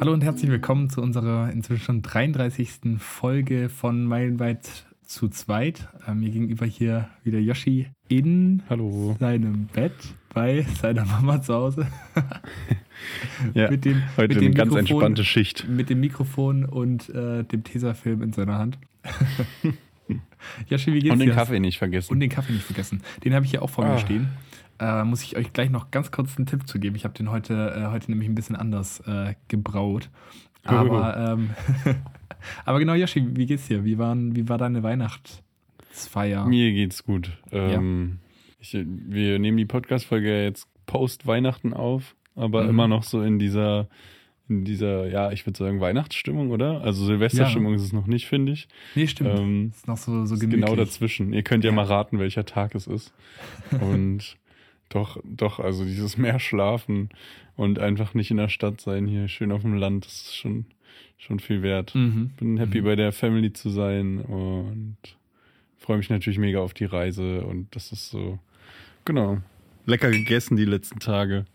Hallo und herzlich willkommen zu unserer inzwischen schon 33. Folge von Meilenweit zu zweit. Äh, mir gegenüber hier wieder Yoshi in Hallo. seinem Bett bei seiner Mama zu Hause. ja, mit dem, heute mit eine dem ganz Mikrofon- entspannte Schicht. Mit dem Mikrofon und äh, dem Tesafilm in seiner Hand. Yoshi, wie geht's Und den dir? Kaffee nicht vergessen. Und den Kaffee nicht vergessen. Den habe ich hier auch vor mir Ah. stehen. Äh, muss ich euch gleich noch ganz kurz einen Tipp zu geben. Ich habe den heute, äh, heute nämlich ein bisschen anders äh, gebraut. Aber, ähm, aber genau, Yoshi, wie geht's dir? Wie, waren, wie war deine Weihnachtsfeier? Mir geht's gut. Ähm, ich, wir nehmen die Podcast-Folge ja jetzt post-Weihnachten auf, aber Mhm. immer noch so in dieser, in dieser, ja, ich würde sagen, Weihnachtsstimmung, oder? Also Silvesterstimmung ist es noch nicht, finde ich. Nee, stimmt. Ähm, ist noch so, so ist gemütlich. genau dazwischen. Ihr könnt ja, Ja. mal raten, welcher Tag es ist. Und doch, doch, also dieses mehr schlafen und einfach nicht in der Stadt sein, hier schön auf dem Land, das ist schon, schon viel wert. Mhm. Bin happy Mhm. bei der Family zu sein und freue mich natürlich mega auf die Reise und das ist so, genau, lecker gegessen die letzten Tage.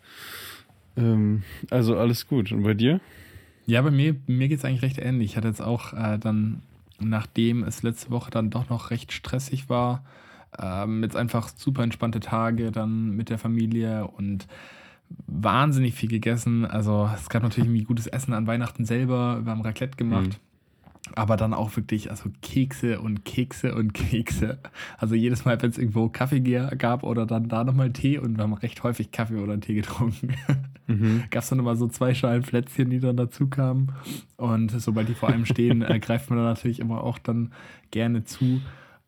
Ähm, also alles gut. Und bei dir? Ja, bei mir, mir geht es eigentlich recht ähnlich. Ich hatte jetzt auch äh, dann, nachdem es letzte Woche dann doch noch recht stressig war, ähm, jetzt einfach super entspannte Tage dann mit der Familie und wahnsinnig viel gegessen. Also es gab natürlich irgendwie gutes Essen an Weihnachten selber. Wir haben Raclette gemacht. Aber dann auch wirklich, also Kekse und Kekse und Kekse. Also jedes Mal, wenn es irgendwo Kaffee gab oder dann da nochmal Tee und wir haben recht häufig Kaffee oder Tee getrunken. Mhm. gab es dann immer so zwei Schalen Plätzchen, die dann dazu kamen. Und sobald die vor einem stehen, äh, greift man dann natürlich immer auch dann gerne zu.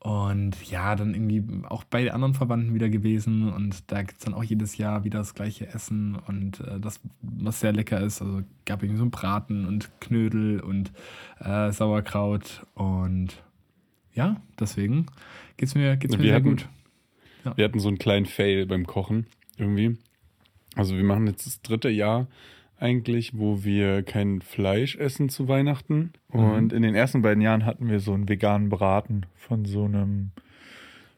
Und ja, dann irgendwie auch bei anderen Verwandten wieder gewesen. Und da gibt es dann auch jedes Jahr wieder das gleiche Essen. Und äh, das, was sehr lecker ist. Also gab irgendwie so einen Braten und Knödel und äh, Sauerkraut. Und ja, deswegen geht's mir, geht's mir Wir sehr hatten- gut. Wir hatten so einen kleinen Fail beim Kochen irgendwie. Also wir machen jetzt das dritte Jahr eigentlich, wo wir kein Fleisch essen zu Weihnachten. Und in den ersten beiden Jahren hatten wir so einen veganen Braten von so einem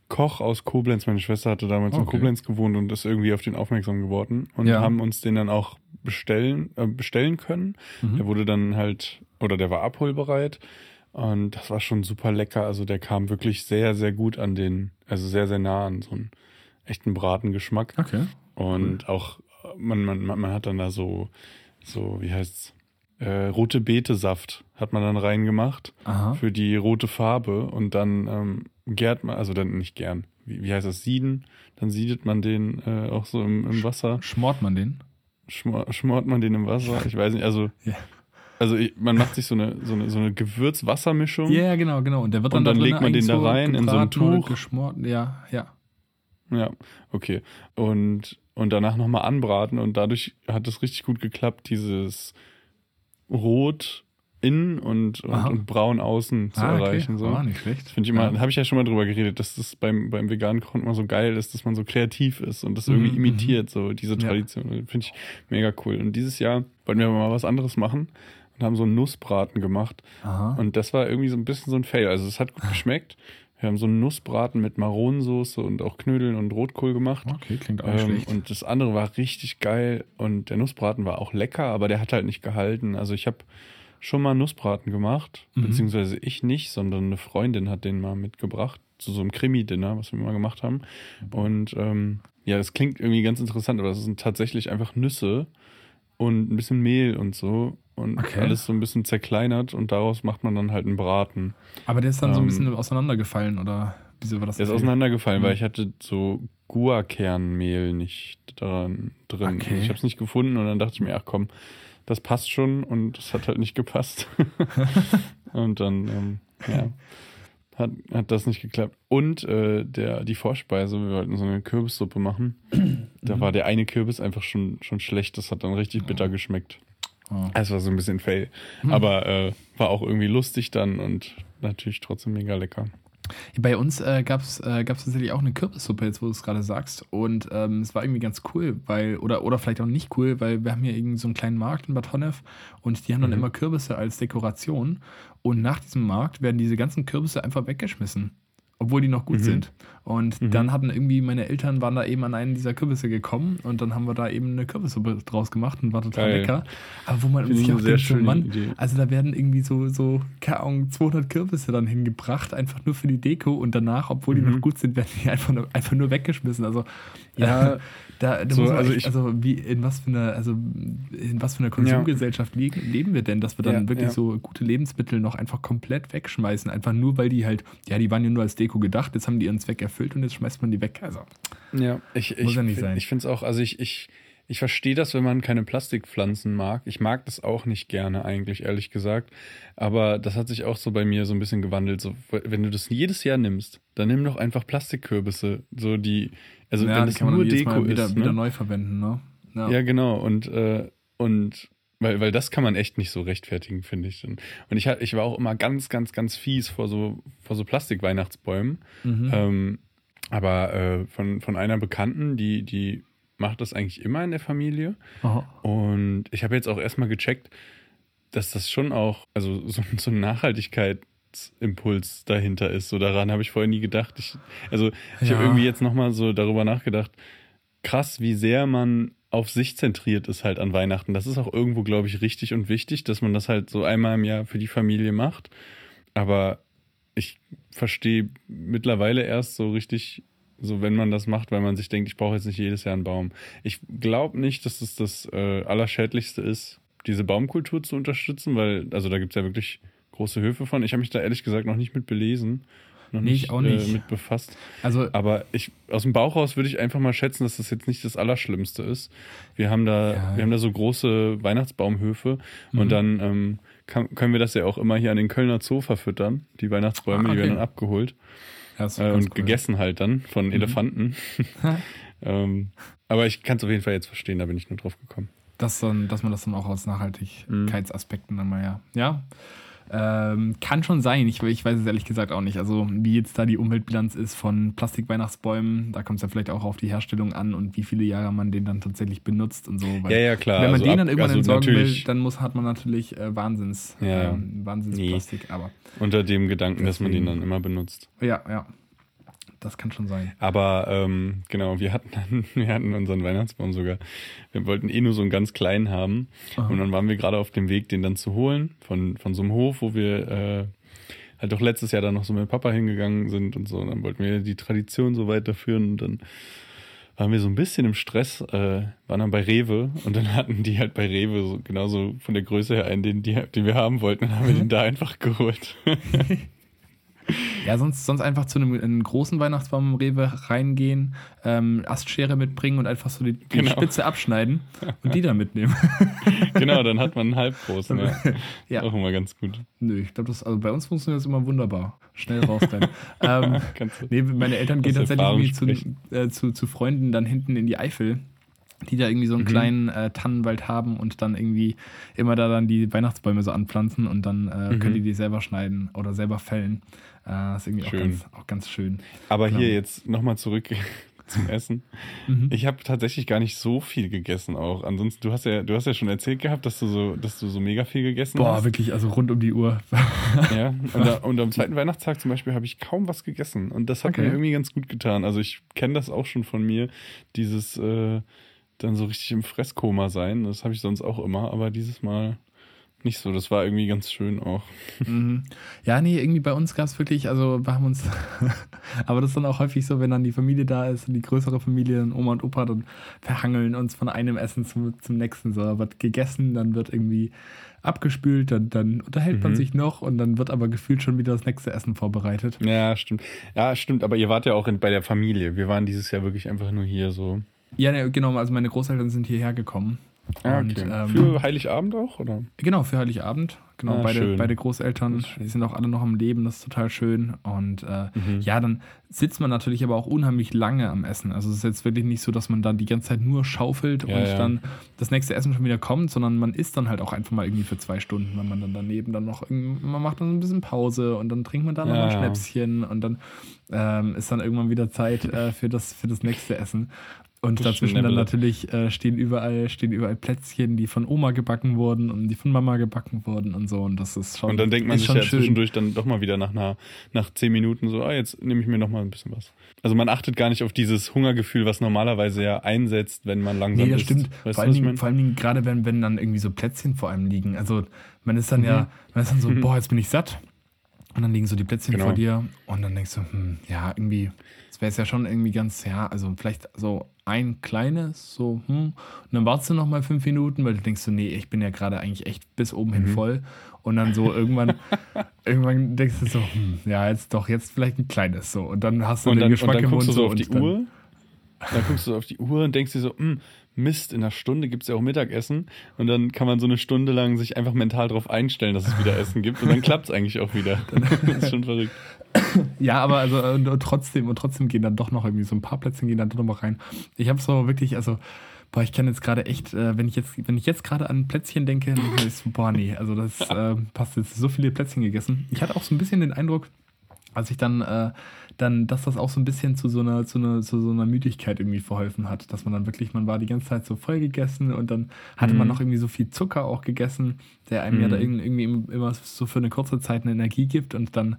Koch aus Koblenz. Meine Schwester hatte damals in Okay. Koblenz gewohnt und ist irgendwie auf den aufmerksam geworden. Und Ja. haben uns den dann auch bestellen, äh, bestellen können. Mhm. Der wurde dann halt, oder der war abholbereit. Und das war schon super lecker. Also der kam wirklich sehr, sehr gut an den, also sehr, sehr nah an so einen echten Bratengeschmack. Okay. Und auch, man, man, man hat dann da so, so, wie heißt's, äh, rote Betesaft hat man dann reingemacht Aha. für die rote Farbe und dann ähm, gärt man, also dann nicht gern, wie, wie heißt das, sieden? Dann siedet man den äh, auch so im, im Wasser, Schmort man den? schmor, schmort man den im Wasser, ich weiß nicht, also, Ja. also man macht sich so eine, so eine, so eine Gewürz-Wassermischung. Ja, ja, genau, genau. Und der wird dann, Und dann da legt man den da rein in so ein Tuch. Geschmort. Ja, ja. Ja, okay. Und, und danach nochmal anbraten und dadurch hat es richtig gut geklappt, dieses Rot innen und, und, und braun außen zu ah, erreichen. okay. So. Oh, nicht schlecht. Finde ich immer, Ja. habe ich ja schon mal drüber geredet, dass das beim, beim veganen Kochen immer so geil ist, dass man so kreativ ist und das irgendwie Mhm, imitiert, so diese Ja. Tradition. Finde ich mega cool. Und dieses Jahr wollten wir aber mal was anderes machen und haben so einen Nussbraten gemacht. Aha. Und das war irgendwie so ein bisschen so ein Fail. Also es hat gut geschmeckt. Wir haben so einen Nussbraten mit Maronensoße und auch Knödeln und Rotkohl gemacht. Okay, klingt auch Ähm, schlecht. und das andere war richtig geil und der Nussbraten war auch lecker, aber der hat halt nicht gehalten. Also ich habe schon mal Nussbraten gemacht, Mhm. beziehungsweise ich nicht, sondern eine Freundin hat den mal mitgebracht zu so einem Krimi-Dinner, was wir mal gemacht haben. Und ähm, ja, das klingt irgendwie ganz interessant, aber das sind tatsächlich einfach Nüsse und ein bisschen Mehl und so und Okay. alles so ein bisschen zerkleinert und daraus macht man dann halt einen Braten. Aber der ist dann so ein ähm, bisschen auseinandergefallen, oder wieso war das? Der ist auseinandergefallen, Mhm. weil ich hatte so Guarkernmehl nicht daran drin. Okay. Ich habe es nicht gefunden und dann dachte ich mir, ach komm, das passt schon und das hat halt nicht gepasst. und dann, ähm, ja, hat, hat das nicht geklappt. Und äh, der, die Vorspeise, wir wollten so eine Kürbissuppe machen. Da war der eine Kürbis einfach schon, schon schlecht. Das hat dann richtig bitter geschmeckt. Es war so ein bisschen fail. Aber äh, war auch irgendwie lustig dann und natürlich trotzdem mega lecker. Bei uns äh, gab es äh, gab's tatsächlich auch eine Kürbissuppe, jetzt wo du es gerade sagst. Und ähm, es war irgendwie ganz cool, weil, oder, oder vielleicht auch nicht cool, weil wir haben hier irgendwie so einen kleinen Markt in Bad Honnef und die haben dann Mhm. immer Kürbisse als Dekoration. Und nach diesem Markt werden diese ganzen Kürbisse einfach weggeschmissen. Obwohl die noch gut Mhm. sind. Und Mhm. dann hatten irgendwie meine Eltern waren da eben an einen dieser Kürbisse gekommen und dann haben wir da eben eine Kürbissuppe draus gemacht und war total Geil. lecker. Aber wo man Finde sich ich auch denkt, so, Mann, Idee. also da werden irgendwie so, so, keine Ahnung, 200 Kürbisse dann hingebracht, einfach nur für die Deko und danach, obwohl die Mhm. noch gut sind, werden die einfach nur, einfach nur weggeschmissen. Also, ja, da, da So, also echt, ich- also wie, in was für einer, also in was für einer Konsumgesellschaft leben, leben wir denn, dass wir dann Ja, wirklich ja. so gute Lebensmittel noch einfach komplett wegschmeißen, einfach nur, weil die halt, ja, die waren ja nur als Deko gedacht, jetzt haben die ihren Zweck erfüllt und jetzt schmeißt man die weg. Also, Ja, ich, Muss ich, ja nicht sein. ich finde es auch, also ich, ich, ich verstehe das, wenn man keine Plastikpflanzen mag. Ich mag das auch nicht gerne eigentlich, ehrlich gesagt. Aber das hat sich auch so bei mir so ein bisschen gewandelt. So, wenn du das jedes Jahr nimmst, dann nimm doch einfach Plastikkürbisse. So die, also ja, wenn das kann man nur Deko wieder, ist. wieder ne? neu verwenden, ne? Ja, genau. Und, äh, und weil, weil das kann man echt nicht so rechtfertigen, finde ich. Und, ich, ich war auch immer ganz, ganz, ganz fies vor so, vor so Plastik-Weihnachtsbäumen. Mhm. Ähm, aber äh, von, von einer Bekannten, die, die macht das eigentlich immer in der Familie. Aha. Und ich habe jetzt auch erstmal gecheckt, dass das schon auch, also so, so ein Nachhaltigkeitsimpuls dahinter ist. So daran habe ich vorher nie gedacht. Ich, also ich Ja. habe irgendwie jetzt nochmal so darüber nachgedacht, krass, wie sehr man auf sich zentriert ist halt an Weihnachten. Das ist auch irgendwo, glaube ich, richtig und wichtig, dass man das halt so einmal im Jahr für die Familie macht. Aber ich verstehe mittlerweile erst so richtig, so wenn man das macht, weil man sich denkt, ich brauche jetzt nicht jedes Jahr einen Baum. Ich glaube nicht, dass es das äh, Allerschädlichste ist, diese Baumkultur zu unterstützen, weil, also da gibt es ja wirklich große Höfe von. Ich habe mich da ehrlich gesagt noch nicht mit belesen, noch Nee, ich nicht, auch nicht. Äh, mit befasst. Also, Aber ich, aus dem Bauch raus würde ich einfach mal schätzen, dass das jetzt nicht das Allerschlimmste ist. Wir haben da, Ja. wir haben da so große Weihnachtsbaumhöfe Mhm. und dann ähm, kann, können wir das ja auch immer hier an den Kölner Zoo verfüttern. Die Weihnachtsbäume, Ah, die werden okay. dann abgeholt ja, äh, und cool. gegessen halt dann von Mhm. Elefanten. ähm, aber ich kann es auf jeden Fall jetzt verstehen, da bin ich nur drauf gekommen. dass, dann, dass man das dann auch aus Nachhaltigkeitsaspekten dann mal ja. Ja. Ähm, kann schon sein, ich, ich weiß es ehrlich gesagt auch nicht. Also, wie jetzt da die Umweltbilanz ist von Plastikweihnachtsbäumen, da kommt es ja vielleicht auch auf die Herstellung an und wie viele Jahre man den dann tatsächlich benutzt und so. weil Ja, ja, klar. Wenn man also den dann ab- irgendwann also entsorgen will, dann muss, hat man natürlich äh, Wahnsinns, Ja. ähm, Wahnsinnsplastik. Aber unter dem Gedanken, dass man den Deswegen- dann immer benutzt. ja, ja, das kann schon sein. Aber ähm, genau, wir hatten wir hatten unseren Weihnachtsbaum sogar. Wir wollten eh nur so einen ganz kleinen haben. Aha. Und dann waren wir gerade auf dem Weg, den dann zu holen von, von so einem Hof, wo wir äh, halt doch letztes Jahr dann noch so mit Papa hingegangen sind und so. Und dann wollten wir die Tradition so weiterführen und dann waren wir so ein bisschen im Stress, äh, waren dann bei Rewe und dann hatten die halt bei Rewe so genauso von der Größe her einen, den, die, den wir haben wollten, dann haben wir den da einfach geholt. Ja, sonst, sonst einfach zu einem, einem großen Weihnachtsbaum im Rewe reingehen, ähm, Astschere mitbringen und einfach so die, die Genau. Spitze abschneiden und die dann mitnehmen. genau, dann hat man einen halbgroßen. Ja. Ja. Auch immer ganz gut. Nö, ich glaube, das, also bei uns funktioniert das immer wunderbar. Schnell rausrennen. ähm, nee, meine Eltern gehen tatsächlich zu, äh, zu, zu Freunden dann hinten in die Eifel, die da irgendwie so einen Mhm. kleinen äh, Tannenwald haben und dann irgendwie immer da dann die Weihnachtsbäume so anpflanzen und dann äh, Mhm. können die die selber schneiden oder selber fällen. Äh, das ist irgendwie auch ganz, auch ganz schön. Aber Genau. hier jetzt nochmal zurück zum Essen. Mhm. Ich habe tatsächlich gar nicht so viel gegessen auch. Ansonsten, du hast ja, du hast ja schon erzählt gehabt, dass du so, dass du so mega viel gegessen Boah, hast. wirklich, also rund um die Uhr. Ja. Und, da, und am zweiten Weihnachtstag zum Beispiel habe ich kaum was gegessen. Und das hat Okay. mir irgendwie ganz gut getan. Also ich kenne das auch schon von mir, dieses äh, dann so richtig im Fresskoma sein. Das habe ich sonst auch immer, aber dieses Mal nicht so. Das war irgendwie ganz schön auch. Mhm. Ja, nee, irgendwie bei uns gab es wirklich, also wir haben uns, aber das ist dann auch häufig so, wenn dann die Familie da ist und die größere Familie, dann Oma und Opa, dann verhangeln uns von einem Essen zum, zum nächsten. So, wird gegessen, dann wird irgendwie abgespült, dann, dann unterhält man Mhm. sich noch und dann wird aber gefühlt schon wieder das nächste Essen vorbereitet. Ja, stimmt. Ja, stimmt. Aber ihr wart ja auch in, bei der Familie. Wir waren dieses Jahr wirklich einfach nur hier so. Ja, ne, genau, also meine Großeltern sind hierher gekommen. Ah, Und, okay. ähm, Für Heiligabend auch, oder? Genau, für Heiligabend. Genau, Ah, beide, schön. beide Großeltern, die sind auch alle noch am Leben, das ist total schön. Und äh, Mhm. ja, dann sitzt man natürlich aber auch unheimlich lange am Essen. Also es ist jetzt wirklich nicht so, dass man dann die ganze Zeit nur schaufelt Ja, und ja. dann das nächste Essen schon wieder kommt, sondern man isst dann halt auch einfach mal irgendwie für zwei Stunden, wenn man dann daneben dann noch, man macht dann ein bisschen Pause und dann trinkt man dann noch Ja, ein ja. Schnäpschen und dann ähm, ist dann irgendwann wieder Zeit äh, für, das, für das nächste Essen. Und dazwischen dann natürlich äh, stehen überall, stehen überall Plätzchen, die von Oma gebacken wurden und die von Mama gebacken wurden und so. Und das ist schon. Und dann denkt man sich ja schön. zwischendurch dann doch mal wieder nach einer, nach zehn Minuten so, ah, jetzt nehme ich mir noch mal ein bisschen was. Also man achtet gar nicht auf dieses Hungergefühl, was normalerweise ja einsetzt, wenn man langsam Nee, das isst. stimmt. Weißt vor, allen ich Dingen, vor allen Dingen gerade wenn, wenn dann irgendwie so Plätzchen vor einem liegen. Also man ist dann Mhm. ja, man ist dann so, boah, jetzt bin ich satt. Und dann liegen so die Plätzchen Genau. vor dir und dann denkst du, hm, ja, irgendwie, das wäre es ja schon irgendwie ganz, ja, also vielleicht so ein kleines, so, hm. Und dann wartest du noch mal fünf Minuten, weil du denkst so, nee, ich bin ja gerade eigentlich echt bis oben Mhm. hin voll. Und dann so irgendwann, irgendwann denkst du so, hm, ja, jetzt doch, jetzt vielleicht ein kleines so. Und dann hast du Und den dann, und Geschmack dann im guckst Mund du so so auf die und dann, Uhr. Dann guckst du auf die Uhr und denkst dir so, "Hm, Mist, in einer Stunde gibt es ja auch Mittagessen. Und dann kann man so eine Stunde lang sich einfach mental darauf einstellen, dass es wieder Essen gibt. Und dann klappt es eigentlich auch wieder. das ist schon verrückt. Ja, aber also äh, und trotzdem und trotzdem gehen dann doch noch irgendwie so ein paar Plätzchen gehen dann doch noch mal rein. Ich habe so wirklich, also boah, ich kann jetzt gerade echt, äh, wenn ich jetzt, wenn ich jetzt gerade an Plätzchen denke, dann denke ich boah, nee, also das äh, passt jetzt so viele Plätzchen gegessen. Ich hatte auch so ein bisschen den Eindruck, als ich dann, äh, dann, dass das auch so ein bisschen zu so einer, zu einer, zu so einer Müdigkeit irgendwie verholfen hat, dass man dann wirklich, man war die ganze Zeit so voll gegessen und dann hatte man Mhm. noch irgendwie so viel Zucker auch gegessen, der einem ja Mhm. da irg- irgendwie immer so für eine kurze Zeit eine Energie gibt und dann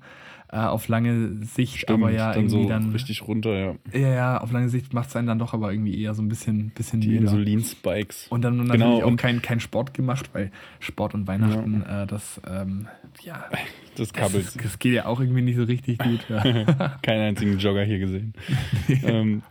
äh, auf lange Sicht aber ja dann irgendwie so dann, richtig runter, ja. ja, ja, auf lange Sicht macht es einen dann doch aber irgendwie eher so ein bisschen, bisschen Die. Insulinspikes. Und dann natürlich Genau, auch und- kein, kein Sport gemacht, weil Sport und Weihnachten, äh, das, ähm, ja, Das das, kabbelt. ist, das geht ja auch irgendwie nicht so richtig gut. Ja. Keinen einzigen Jogger hier gesehen. ähm,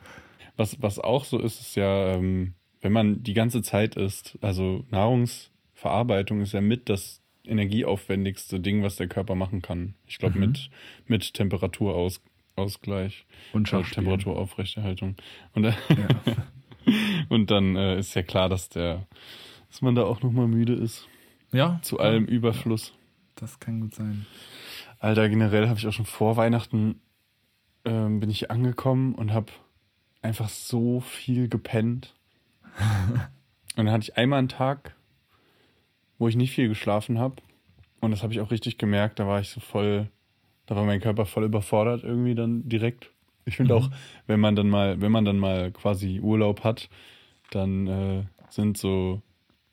was, was auch so ist, ist ja, ähm, wenn man die ganze Zeit isst, also Nahrungsverarbeitung ist ja mit das energieaufwendigste Ding, was der Körper machen kann. Ich glaube, Mhm. mit, mit Temperaturausgleich. Und Schachspielen. Temperaturaufrechterhaltung. Und, äh, Ja. und dann äh, ist ja klar, dass der, dass man da auch nochmal müde ist. ja, Zu allem Überfluss. Das kann gut sein. Alter, generell habe ich auch schon vor Weihnachten ähm, bin ich angekommen und habe einfach so viel gepennt. und dann hatte ich einmal einen Tag, wo ich nicht viel geschlafen habe. Und das habe ich auch richtig gemerkt. Da war ich so voll, da war mein Körper voll überfordert irgendwie dann direkt. Ich finde Mhm. auch, wenn man dann mal, wenn man dann mal quasi Urlaub hat, dann äh, sind so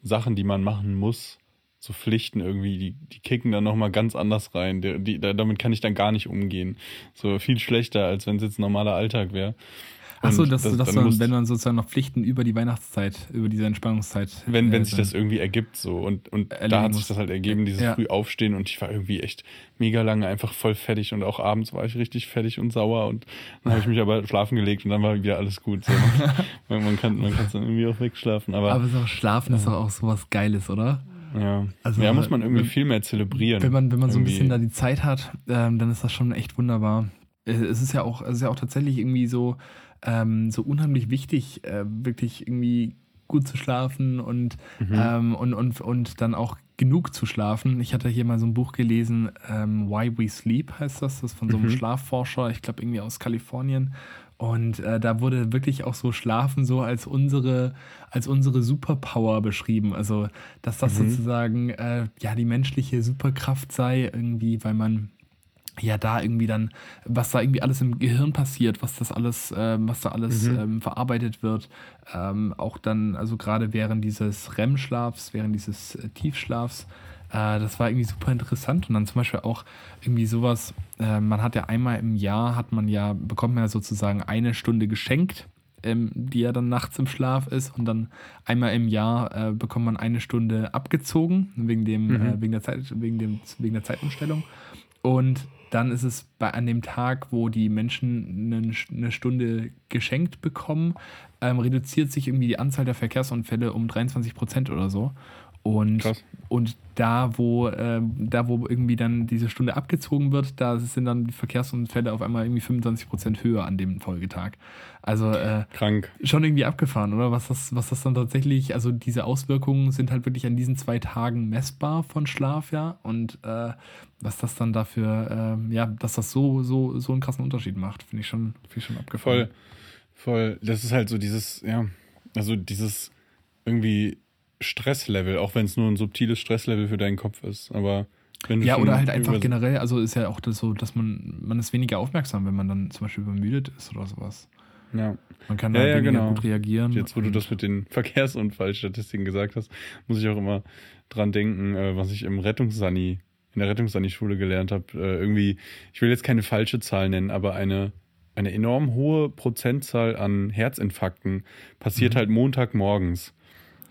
Sachen, die man machen muss, so Pflichten irgendwie, die, die kicken dann nochmal ganz anders rein. Die, die, da- damit kann ich dann gar nicht umgehen. So viel schlechter, als wenn es jetzt ein normaler Alltag wäre. Achso, dass, das- dass wenn man sozusagen noch Pflichten über die Weihnachtszeit, über diese Entspannungszeit. wenn, wenn äh, sich das irgendwie ergibt so und, und da hat sich das halt ergeben, dieses Ja. früh aufstehen und ich war irgendwie echt mega lange einfach voll fertig und auch abends war ich richtig fertig und sauer und dann habe ich mich aber schlafen gelegt und dann war wieder alles gut. So. man, man kann man kann es dann irgendwie auch wegschlafen, aber, Aber so Schlafen ist doch auch sowas Geiles, oder? ja. also, ja, muss man irgendwie wenn- viel mehr zelebrieren. Wenn man, wenn man so ein bisschen da die Zeit hat, ähm, dann ist das schon echt wunderbar. Äh, Es ist ja auch, es ist ja auch tatsächlich irgendwie so, ähm, so unheimlich wichtig, äh, wirklich irgendwie gut zu schlafen und, Mhm. ähm, und, und, und dann auch genug zu schlafen. Ich hatte hier mal so ein Buch gelesen, ähm, Why We Sleep heißt das. Das ist von so einem Mhm. Schlafforscher, ich glaube irgendwie aus Kalifornien. Und äh, da wurde wirklich auch so Schlafen so als unsere, als unsere Superpower beschrieben. Also, dass das Mhm. sozusagen äh, ja die menschliche Superkraft sei, irgendwie, weil man ja da irgendwie dann, was da irgendwie alles im Gehirn passiert, was das alles, ähm, was da alles Mhm. ähm, verarbeitet wird, ähm, auch dann, also gerade während dieses REM-Schlafs, während dieses äh, Tiefschlafs, äh, das war irgendwie super interessant und dann zum Beispiel auch irgendwie sowas, äh, man hat ja einmal im Jahr, hat man ja, bekommt man ja sozusagen eine Stunde geschenkt, ähm, die ja dann nachts im Schlaf ist und dann einmal im Jahr äh, bekommt man eine Stunde abgezogen wegen dem, Mhm. äh, wegen der Zeit, wegen dem, wegen der Zeitumstellung und dann ist es bei an dem Tag, wo die Menschen eine, Stunde geschenkt bekommen, ähm, reduziert sich irgendwie die Anzahl der Verkehrsunfälle um 23 Prozent oder so. Und, Krass. und da, wo, ähm, da, wo irgendwie dann diese Stunde abgezogen wird, da sind dann die Verkehrsunfälle auf einmal irgendwie 25 Prozent höher an dem Folgetag. Also äh, Krank. schon irgendwie abgefahren, oder? Was das, was das dann tatsächlich, also diese Auswirkungen sind halt wirklich an diesen zwei Tagen messbar von Schlaf, ja. Und äh, was das dann dafür, ähm, ja, dass das so, so, so einen krassen Unterschied macht, finde ich schon, finde ich schon abgefahren. Voll, voll. Das ist halt so dieses, ja, also dieses irgendwie Stresslevel, auch wenn es nur ein subtiles Stresslevel für deinen Kopf ist. Aber Ja, oder halt einfach generell, also ist ja auch das so, dass man, man ist weniger aufmerksam, wenn man dann zum Beispiel übermüdet ist oder sowas. Ja. Man kann Ja, da ja, genau. gut reagieren. Jetzt, wo du das mit den Verkehrsunfallstatistiken gesagt hast, muss ich auch immer dran denken, äh, was ich im Rettungssani, in der Rettungssani-Schule gelernt habe. Äh, irgendwie, ich will jetzt keine falsche Zahl nennen, aber eine, eine enorm hohe Prozentzahl an Herzinfarkten passiert Mhm. halt Montagmorgens.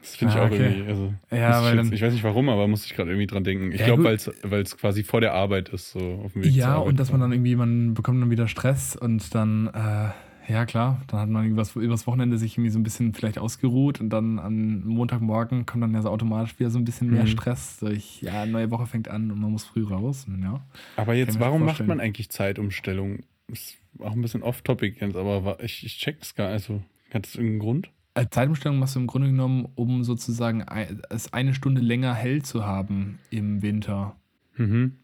Das finde ich Ah, auch okay. irgendwie, also, Ja, muss ich, weil jetzt, ich weiß nicht warum, aber muss ich gerade irgendwie dran denken. Ich Ja, glaube, weil es quasi vor der Arbeit ist, so auf dem Weg Ja, und dass man dann irgendwie, man bekommt dann wieder Stress und dann, äh, ja klar, dann hat man irgendwas übers Wochenende sich irgendwie so ein bisschen vielleicht ausgeruht und dann am Montagmorgen kommt dann ja so automatisch wieder so ein bisschen mehr Mhm. Stress durch, ja, neue Woche fängt an und man muss früh raus. Und ja. Aber jetzt, warum macht man eigentlich Zeitumstellung? Ist auch ein bisschen off-topic jetzt, aber ich, ich check's gar nicht. Also, hat das irgendeinen Grund? Äh, Zeitumstellung machst du im Grunde genommen, um sozusagen es eine Stunde länger hell zu haben im Winter. Mhm.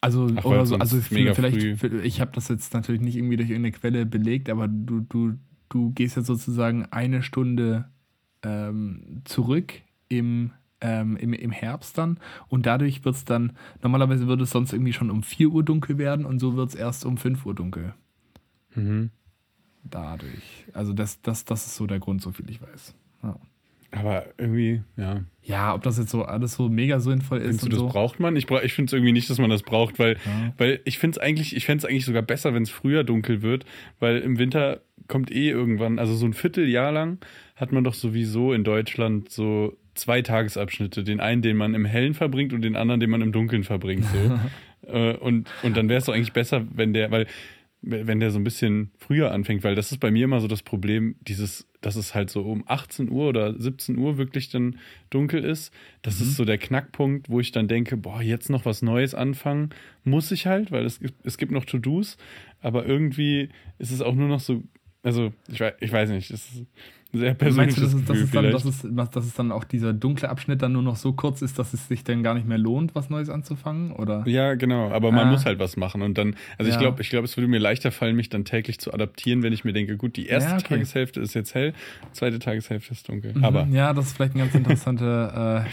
Also, Ach, oder so, also vielleicht, früh- ich habe das jetzt natürlich nicht irgendwie durch irgendeine Quelle belegt, aber du, du, du gehst jetzt sozusagen eine Stunde ähm, zurück im, ähm, im, im Herbst dann und dadurch wird es dann, normalerweise würde es sonst irgendwie schon um 4 Uhr dunkel werden und so wird es erst um 5 Uhr dunkel. Mhm. Dadurch. Also das, das, das ist so der Grund, so viel ich weiß. Ja, Aber irgendwie, ja. ja ob das jetzt so alles so mega sinnvoll ist Findest du, das so. braucht man? Ich, bra ich finde es irgendwie nicht, dass man das braucht, weil, Ja. weil ich finde es eigentlich, ich fände es eigentlich sogar besser, wenn es früher dunkel wird, weil im Winter kommt eh irgendwann, also so ein Vierteljahr lang hat man doch sowieso in Deutschland so zwei Tagesabschnitte. Den einen, den man im Hellen verbringt und den anderen, den man im Dunkeln verbringt. So. äh, und, und dann wäre es doch eigentlich besser, wenn der, weil wenn der so ein bisschen früher anfängt, weil das ist bei mir immer so das Problem, dieses, dass es halt so um 18 Uhr oder 17 Uhr wirklich dann dunkel ist. Das ist so der Knackpunkt, wo ich dann denke, boah, jetzt noch was Neues anfangen, muss ich halt, weil es, gibt- es gibt noch To-Dos, aber irgendwie ist es auch nur noch so, also ich weiß, ich weiß nicht, das ist ein sehr Meinst persönliches du, dass es, dass, Gefühl es dann, dass, es, dass es dann auch dieser dunkle Abschnitt dann nur noch so kurz ist, dass es sich dann gar nicht mehr lohnt, was Neues anzufangen? Oder? Ja, genau, aber man Ah. muss halt was machen und dann, also ich Ja. glaube, ich glaube, es würde mir leichter fallen, mich dann täglich zu adaptieren, wenn ich mir denke, gut, die erste Ja, okay. Tageshälfte ist jetzt hell, zweite Tageshälfte ist dunkel. Mhm, Aber Ja, das ist vielleicht ein ganz interessanter, äh,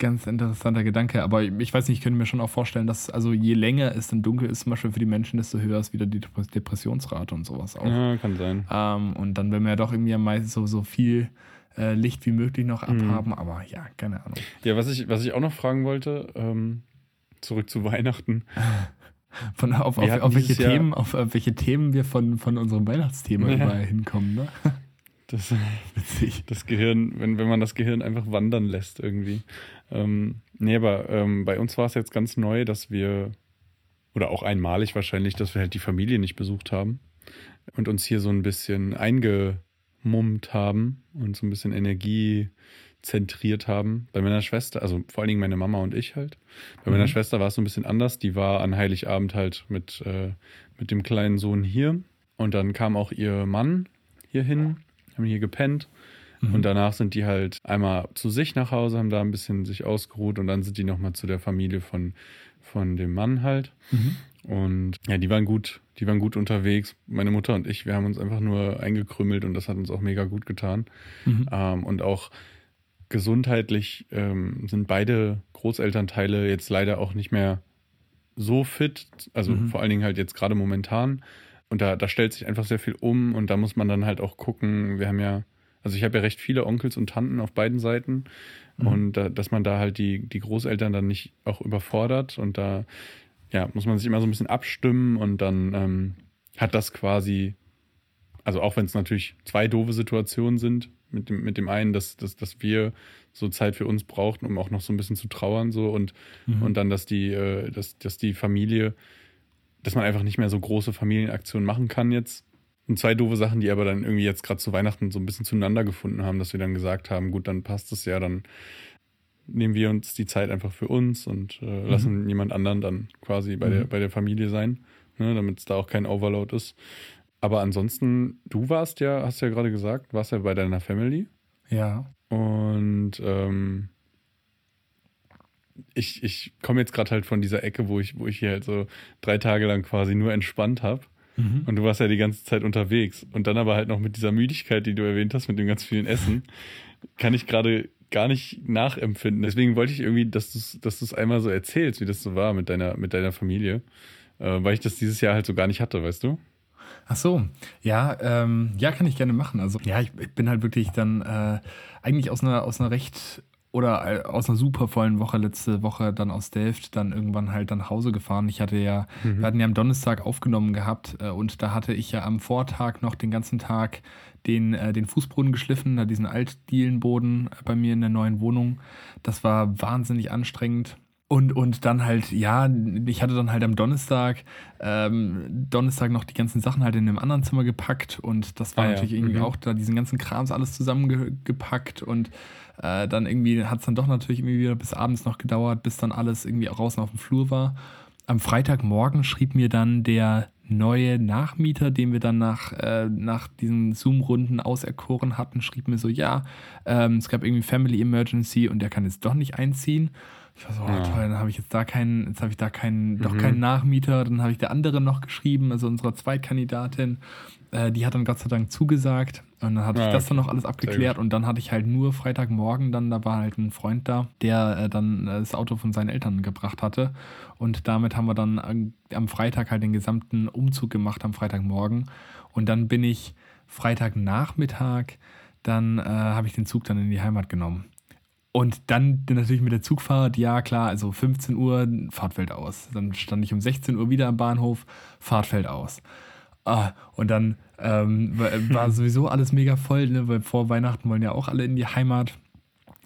ganz interessanter Gedanke. Aber ich weiß nicht, ich könnte mir schon auch vorstellen, dass also je länger es dann dunkel ist, zum Beispiel für die Menschen, desto höher ist wieder die Dep- Depressionsrate und sowas auch. ja, kann sein. Ähm, und dann will man ja doch irgendwie am meisten so, so viel äh, Licht wie möglich noch Mhm. abhaben. Aber ja, keine Ahnung. Ja, was ich, was ich auch noch fragen wollte, ähm, zurück zu Weihnachten. Von, auf, auf, auf, welche Themen, auf, welche Themen wir von, von unserem Weihnachtsthema Ja. überall hinkommen, ne? Das, Witzig. das Gehirn, wenn, wenn man das Gehirn einfach wandern lässt irgendwie. Ähm, nee, aber ähm, bei uns war es jetzt ganz neu, dass wir, oder auch einmalig wahrscheinlich, dass wir halt die Familie nicht besucht haben und uns hier so ein bisschen eingemummt haben und so ein bisschen Energie zentriert haben. Bei meiner Schwester, also vor allen Dingen meine Mama und ich halt. Bei meiner Mhm. Schwester war es so ein bisschen anders. Die war an Heiligabend halt mit, äh, mit dem kleinen Sohn hier. Und dann kam auch ihr Mann hier hin, haben hier gepennt. Mhm. Und danach sind die halt einmal zu sich nach Hause, haben da ein bisschen sich ausgeruht und dann sind die nochmal zu der Familie von, von dem Mann halt. Mhm. Und ja, die waren gut, die waren gut unterwegs. Meine Mutter und ich, wir haben uns einfach nur eingekrümmelt und das hat uns auch mega gut getan. Mhm. Ähm, und auch gesundheitlich ähm, sind beide Großelternteile jetzt leider auch nicht mehr so fit, also Mhm. vor allen Dingen halt jetzt gerade momentan. Und da, da stellt sich einfach sehr viel um und da muss man dann halt auch gucken. Wir haben ja, also ich habe ja recht viele Onkels und Tanten auf beiden Seiten Mhm. und da, dass man da halt die, die Großeltern dann nicht auch überfordert und da ja, muss man sich immer so ein bisschen abstimmen und dann ähm, hat das quasi, also auch wenn es natürlich zwei doofe Situationen sind, mit dem, mit dem einen, dass, dass, dass wir so Zeit für uns brauchten, um auch noch so ein bisschen zu trauern, so und, Mhm. und dann, dass die, äh, dass, dass die Familie, dass man einfach nicht mehr so große Familienaktionen machen kann jetzt. Und zwei doofe Sachen, die aber dann irgendwie jetzt gerade zu Weihnachten so ein bisschen zueinander gefunden haben, dass wir dann gesagt haben, gut, dann passt es ja, dann nehmen wir uns die Zeit einfach für uns und äh, lassen jemand anderen dann quasi bei, der, Mhm. bei der Familie sein, ne, damit es da auch kein Overload ist. Aber ansonsten, du warst ja, hast ja gerade gesagt, warst ja bei deiner Family Ja. und ähm, ich, ich komme jetzt gerade halt von dieser Ecke, wo ich, wo ich hier halt so drei Tage lang quasi nur entspannt habe. Mhm. Und du warst ja die ganze Zeit unterwegs. Und dann aber halt noch mit dieser Müdigkeit, die du erwähnt hast, mit dem ganz vielen Essen, kann ich gerade gar nicht nachempfinden. Deswegen wollte ich irgendwie, dass du es dass du's einmal so erzählst, wie das so war mit deiner, mit deiner Familie. Äh, weil ich das dieses Jahr halt so gar nicht hatte, weißt du? Ach so, ja, ähm, ja, kann ich gerne machen. Also ja, ich, ich bin halt wirklich dann äh, eigentlich aus einer, aus einer recht oder aus einer super vollen Woche letzte Woche dann aus Delft dann irgendwann halt dann nach Hause gefahren. Ich hatte ja, mhm. wir hatten ja am Donnerstag aufgenommen gehabt äh, und da hatte ich ja am Vortag noch den ganzen Tag den, äh, den Fußboden geschliffen, diesen Altdielenboden bei mir in der neuen Wohnung. Das war wahnsinnig anstrengend. Und, und dann halt, ja, ich hatte dann halt am Donnerstag, ähm, Donnerstag noch die ganzen Sachen halt in einem anderen Zimmer gepackt und das war ah, natürlich ja. irgendwie mhm. auch da diesen ganzen Krams alles zusammengepackt und äh, dann irgendwie hat es dann doch natürlich irgendwie wieder bis abends noch gedauert, bis dann alles irgendwie draußen auf dem Flur war. Am Freitagmorgen schrieb mir dann der neue Nachmieter, den wir dann nach, äh, nach diesen Zoom-Runden auserkoren hatten, schrieb mir so, ja, ähm, es gab irgendwie Family Emergency und der kann jetzt doch nicht einziehen. Ich war so, oh, toll, dann habe ich jetzt da keinen, jetzt habe ich da keinen, mhm. doch keinen Nachmieter, dann habe ich der andere noch geschrieben, also unsere Zweitkandidatin, äh, die hat dann Gott sei Dank zugesagt. Und dann hatte ja, ich das dann noch alles abgeklärt und dann hatte ich halt nur Freitagmorgen dann, da war halt ein Freund da, der äh, dann äh, das Auto von seinen Eltern gebracht hatte. Und damit haben wir dann äh, am Freitag halt den gesamten Umzug gemacht am Freitagmorgen. Und dann bin ich Freitagnachmittag, dann äh, habe ich den Zug dann in die Heimat genommen. Und dann natürlich mit der Zugfahrt, ja klar, also 15 Uhr, Fahrtfeld aus. Dann stand ich um 16 Uhr wieder am Bahnhof, Fahrtfeld aus. Ah, und dann ähm, war sowieso alles mega voll, ne, weil vor Weihnachten wollen ja auch alle in die Heimat.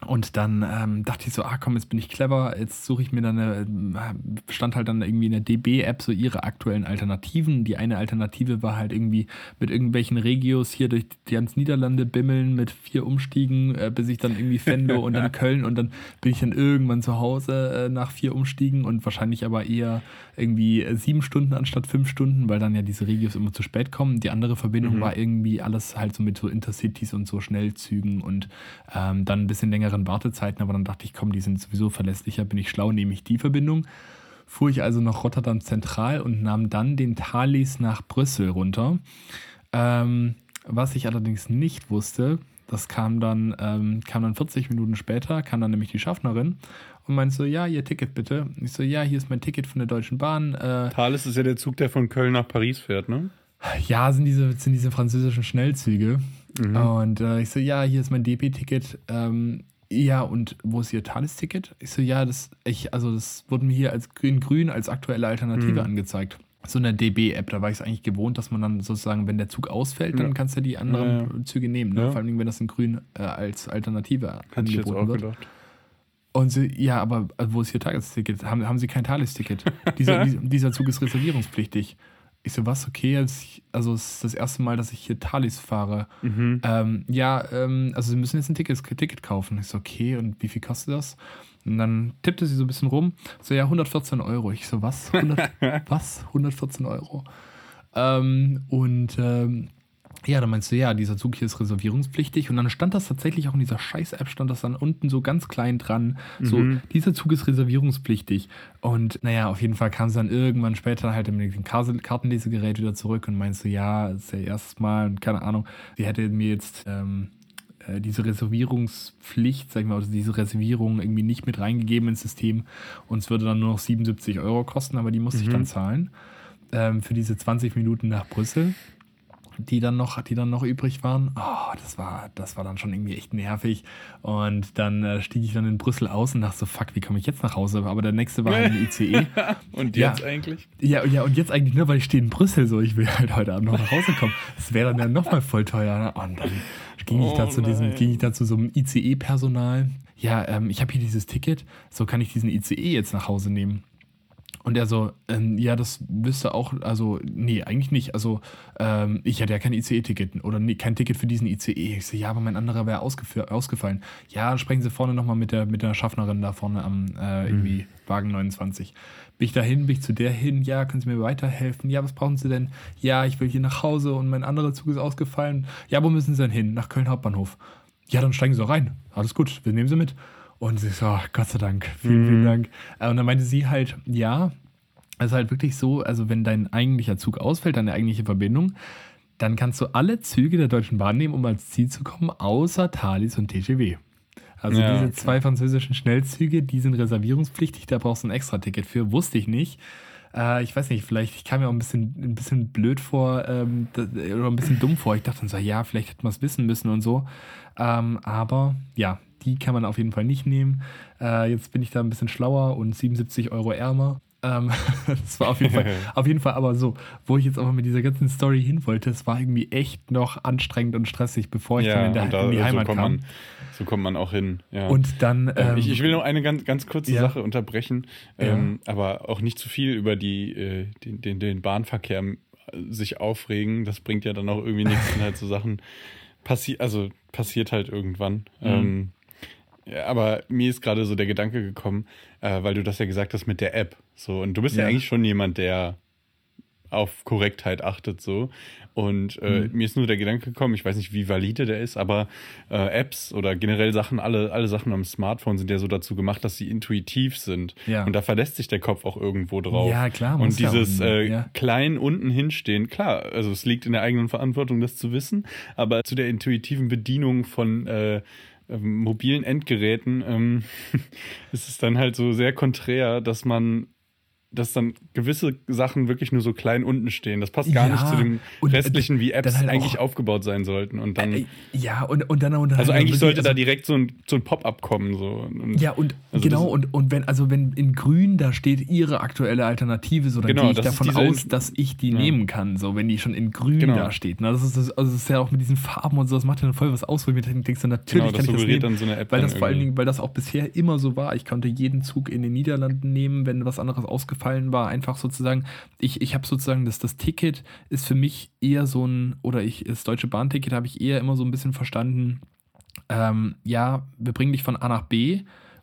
Und dann ähm, dachte ich so, ah komm, jetzt bin ich clever, jetzt suche ich mir dann eine, äh, stand halt dann irgendwie in der DB-App so ihre aktuellen Alternativen. Die eine Alternative war halt irgendwie mit irgendwelchen Regios hier durch die ganz Niederlande bimmeln mit vier Umstiegen, äh, bis ich dann irgendwie Fendo und dann Köln und dann bin ich dann irgendwann zu Hause äh, nach vier Umstiegen und wahrscheinlich aber eher irgendwie sieben Stunden anstatt fünf Stunden, weil dann ja diese Regios immer zu spät kommen. Die andere Verbindung mhm. war irgendwie alles halt so mit so Intercities und so Schnellzügen und ähm, dann ein bisschen längere längeren Wartezeiten, aber dann dachte ich, komm, die sind sowieso verlässlicher, bin ich schlau, nehme ich die Verbindung. Fuhr ich also nach Rotterdam Zentral und nahm dann den Thalys nach Brüssel runter. Ähm, was ich allerdings nicht wusste, das kam dann, ähm, kam dann 40 Minuten später, kam dann nämlich die Schaffnerin und meinte so, ja, ihr Ticket bitte. Ich so, ja, hier ist mein Ticket von der Deutschen Bahn. Äh, Thales ist ja der Zug, der von Köln nach Paris fährt, ne? Ja, sind diese, sind diese französischen Schnellzüge. Mhm. Und äh, ich so, ja, hier ist mein DP-Ticket. Ähm, ja, und wo ist Ihr Thalys-Ticket? Ich so, ja, das, ich, also das wurde mir hier als grün-grün als aktuelle Alternative mhm. angezeigt. So eine DB-App, da war ich es eigentlich gewohnt, dass man dann sozusagen, wenn der Zug ausfällt, ja. dann kannst du die anderen ja, ja. Züge nehmen. Ne? Vor allem, wenn das in grün äh, als Alternative Hätte angeboten ich jetzt auch wird. Gedacht. Und sie, ja, aber äh, wo ist Ihr Tagesticket? Haben, haben Sie kein Thalys-Ticket? dieser, dieser Zug ist reservierungspflichtig. Ich so, was, okay, also es ist das erste Mal, dass ich hier Thalys fahre. Mhm. Ähm, ja, ähm, also Sie müssen jetzt ein Ticket, Ticket kaufen. Ich so, okay, und wie viel kostet das? Und dann tippte sie so ein bisschen rum. So, ja, 114 Euro. Ich so, was? 100, was? 114 Euro. Ähm, und ähm, ja, dann meinst du, ja, dieser Zug hier ist reservierungspflichtig. Und dann stand das tatsächlich auch in dieser Scheiß-App, stand das dann unten so ganz klein dran. So, mhm. dieser Zug ist reservierungspflichtig. Und naja, auf jeden Fall kam sie dann irgendwann später halt mit dem Kartenlesegerät wieder zurück und meinst du, ja, das ist ja erstes Mal und keine Ahnung, sie hätte mir jetzt ähm, äh, diese Reservierungspflicht, sag ich mal, also diese Reservierung irgendwie nicht mit reingegeben ins System. Und es würde dann nur noch 77 Euro kosten, aber die musste mhm. ich dann zahlen. Ähm, für diese 20 Minuten nach Brüssel die dann noch, die dann noch übrig waren. Oh, das war, das war dann schon irgendwie echt nervig. Und dann äh, stieg ich dann in Brüssel aus und dachte so, fuck, wie komme ich jetzt nach Hause? Aber der nächste war halt ein ICE. und jetzt ja, eigentlich? Ja, ja, und jetzt eigentlich nur, weil ich stehe in Brüssel so, ich will halt heute Abend noch nach Hause kommen. Das wäre dann ja nochmal voll teuer. Ne? Und dann ging oh, ich da zu diesem, ging ich da zu so einem ICE-Personal. Ja, ähm, ich habe hier dieses Ticket, so kann ich diesen ICE jetzt nach Hause nehmen. Und er so, ähm, ja, das wüsste auch, also, nee, eigentlich nicht. Also, ähm, ich hatte ja kein ICE-Ticket oder nee, kein Ticket für diesen ICE. Ich so, ja, aber mein anderer wäre ausgefallen. Ja, sprechen Sie vorne nochmal mit der, mit der Schaffnerin da vorne am äh, irgendwie mhm. Wagen 29. Bin ich dahin, bin ich zu der hin, ja, können Sie mir weiterhelfen? Ja, was brauchen Sie denn? Ja, ich will hier nach Hause und mein anderer Zug ist ausgefallen. Ja, wo müssen Sie denn hin? Nach Köln Hauptbahnhof. Ja, dann steigen Sie doch rein. Alles gut, wir nehmen Sie mit. Und sie so, Gott sei Dank, vielen, mhm. vielen Dank. Äh, und dann meinte sie halt, ja, es ist halt wirklich so, also wenn dein eigentlicher Zug ausfällt, deine eigentliche Verbindung, dann kannst du alle Züge der Deutschen Bahn nehmen, um als Ziel zu kommen, außer Thalys und TGW. Also ja, diese okay. zwei französischen Schnellzüge, die sind reservierungspflichtig, da brauchst du ein Extra-Ticket für, wusste ich nicht. Äh, ich weiß nicht, vielleicht, ich kam mir auch ein bisschen, ein bisschen blöd vor ähm, oder ein bisschen dumm vor. Ich dachte dann so, ja, vielleicht hätte man es wissen müssen und so. Ähm, aber ja, die kann man auf jeden Fall nicht nehmen. Äh, jetzt bin ich da ein bisschen schlauer und 77 Euro ärmer. Ähm, das war auf jeden, Fall, auf jeden Fall aber so, wo ich jetzt aber mit dieser ganzen Story hin wollte, es war irgendwie echt noch anstrengend und stressig, bevor ich ja, dann in, der, da, in die Heimat so kam. Man, so kommt man auch hin. Ja. Und dann. Ähm, ich, ich, will noch eine ganz, ganz kurze ja. Sache unterbrechen, ähm, aber auch nicht zu viel über die, äh, den, den, den Bahnverkehr äh, sich aufregen. Das bringt ja dann auch irgendwie nichts, wenn halt so Sachen passiert, also passiert halt irgendwann. Mhm. Ähm, ja, aber mir ist gerade so der Gedanke gekommen, äh, weil du das ja gesagt hast mit der App. So, und du bist ja, ja eigentlich schon jemand, der auf Korrektheit achtet so. Und äh, mhm. mir ist nur der Gedanke gekommen, ich weiß nicht, wie valide der ist, aber äh, Apps oder generell Sachen, alle, alle Sachen am Smartphone sind ja so dazu gemacht, dass sie intuitiv sind. Ja. Und da verlässt sich der Kopf auch irgendwo drauf. Ja, klar. Und dieses ja äh, ja. klein unten hinstehen, klar, also es liegt in der eigenen Verantwortung, das zu wissen, aber zu der intuitiven Bedienung von äh, ähm, mobilen Endgeräten ähm, ist es dann halt so sehr konträr, dass man dass dann gewisse Sachen wirklich nur so klein unten stehen. Das passt gar ja, nicht zu dem restlichen, wie Apps halt eigentlich aufgebaut sein sollten. Und dann, äh, ja, und, und dann. Und dann also eigentlich sollte also, da direkt so ein, so ein Pop-up kommen. So. Und, ja, und also genau, und, und wenn, also wenn in grün da steht ihre aktuelle Alternative, so dann genau, gehe ich davon aus, dass ich die ja. nehmen kann, so wenn die schon in grün genau. da steht. Na, das, ist, das, also das ist ja auch mit diesen Farben und so, das macht ja voll was aus, wo ich mir denke, so, natürlich genau, kann ich das nehmen. Dann so eine App weil das vor allen Dingen, weil das auch bisher immer so war. Ich konnte jeden Zug in den Niederlanden nehmen, wenn was anderes ausgefallen war, einfach so sozusagen, ich, ich habe sozusagen das, das Ticket ist für mich eher so ein, oder ich, das Deutsche Bahnticket habe ich eher immer so ein bisschen verstanden, ähm, ja, wir bringen dich von A nach B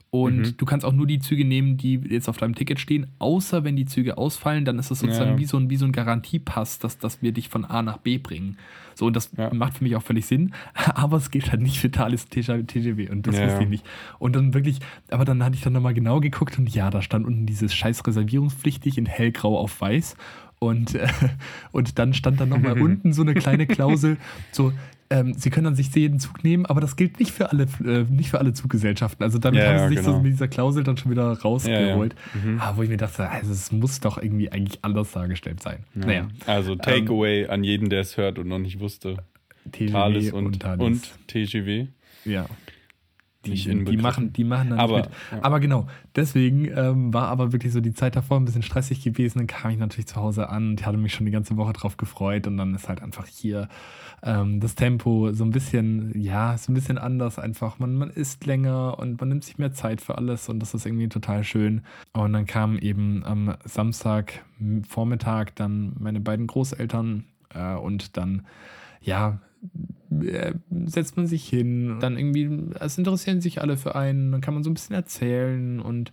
und mhm. du kannst auch nur die Züge nehmen, die jetzt auf deinem Ticket stehen, außer wenn die Züge ausfallen, dann ist das sozusagen ja. wie, so ein, wie so ein Garantiepass, dass, dass wir dich von A nach B bringen. So, und das ja. macht für mich auch völlig Sinn, aber es geht halt nicht für Thales TGW und das ja. wusste ich nicht. Und dann wirklich, aber dann hatte ich dann nochmal genau geguckt und ja, da stand unten dieses scheiß reservierungspflichtig in hellgrau auf weiß und, äh, und dann stand da nochmal unten so eine kleine Klausel, so, ähm, sie können dann sich jeden Zug nehmen, aber das gilt nicht für alle, äh, nicht für alle Zuggesellschaften. Also damit ja, haben sie sich genau. so mit dieser Klausel dann schon wieder rausgeholt. Ja, ja. Mhm. Ah, wo ich mir dachte, also es muss doch irgendwie eigentlich anders dargestellt sein. Naja. Also Takeaway ähm, an jeden, der es hört und noch nicht wusste. TGW Thales und, und, Thales. und TGW. Ja. Die, die, machen, die machen dann aber, mit. Ja. Aber genau, deswegen ähm, war aber wirklich so die Zeit davor ein bisschen stressig gewesen. Dann kam ich natürlich zu Hause an und hatte mich schon die ganze Woche drauf gefreut. Und dann ist halt einfach hier ähm, das Tempo so ein bisschen, ja, so ein bisschen anders einfach. Man, man isst länger und man nimmt sich mehr Zeit für alles und das ist irgendwie total schön. Und dann kamen eben am Samstag Vormittag dann meine beiden Großeltern äh, und dann, ja, setzt man sich hin, dann irgendwie, es interessieren sich alle für einen, dann kann man so ein bisschen erzählen und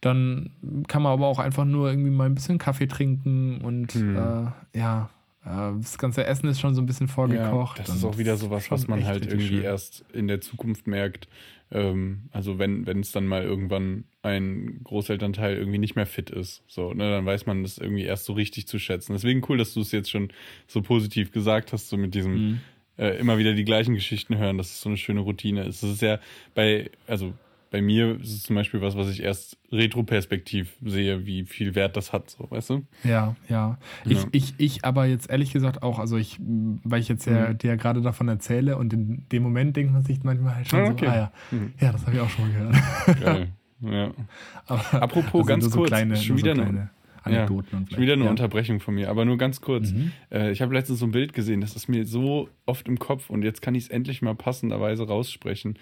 dann kann man aber auch einfach nur irgendwie mal ein bisschen Kaffee trinken und hm. äh, ja, das ganze Essen ist schon so ein bisschen vorgekocht. Ja, das ist auch wieder sowas, was man halt irgendwie schön. erst in der Zukunft merkt. Ähm, also wenn wenn es dann mal irgendwann ein Großelternteil irgendwie nicht mehr fit ist, so, ne, dann weiß man das irgendwie erst so richtig zu schätzen. Deswegen cool, dass du es jetzt schon so positiv gesagt hast, so mit diesem mhm. Äh, immer wieder die gleichen Geschichten hören, dass es so eine schöne Routine ist. Das ist ja bei, also bei mir ist es zum Beispiel was, was ich erst retroperspektiv sehe, wie viel Wert das hat, so, weißt du? Ja, ja. Ich, ja. ich, ich aber jetzt ehrlich gesagt auch, also ich, weil ich jetzt ja mhm. dir gerade davon erzähle und in dem Moment denkt man sich manchmal halt schon ah, okay. so, ah ja, mhm. ja, das habe ich auch schon mal gehört. Geil. Ja. Aber, Apropos ganz so kurz, kleine, schon wieder so eine, Anekdoten. Ja, schon wieder eine ja. Unterbrechung von mir, aber nur ganz kurz. Mhm. Äh, ich habe letztens so ein Bild gesehen, das ist mir so oft im Kopf und jetzt kann ich es endlich mal passenderweise raussprechen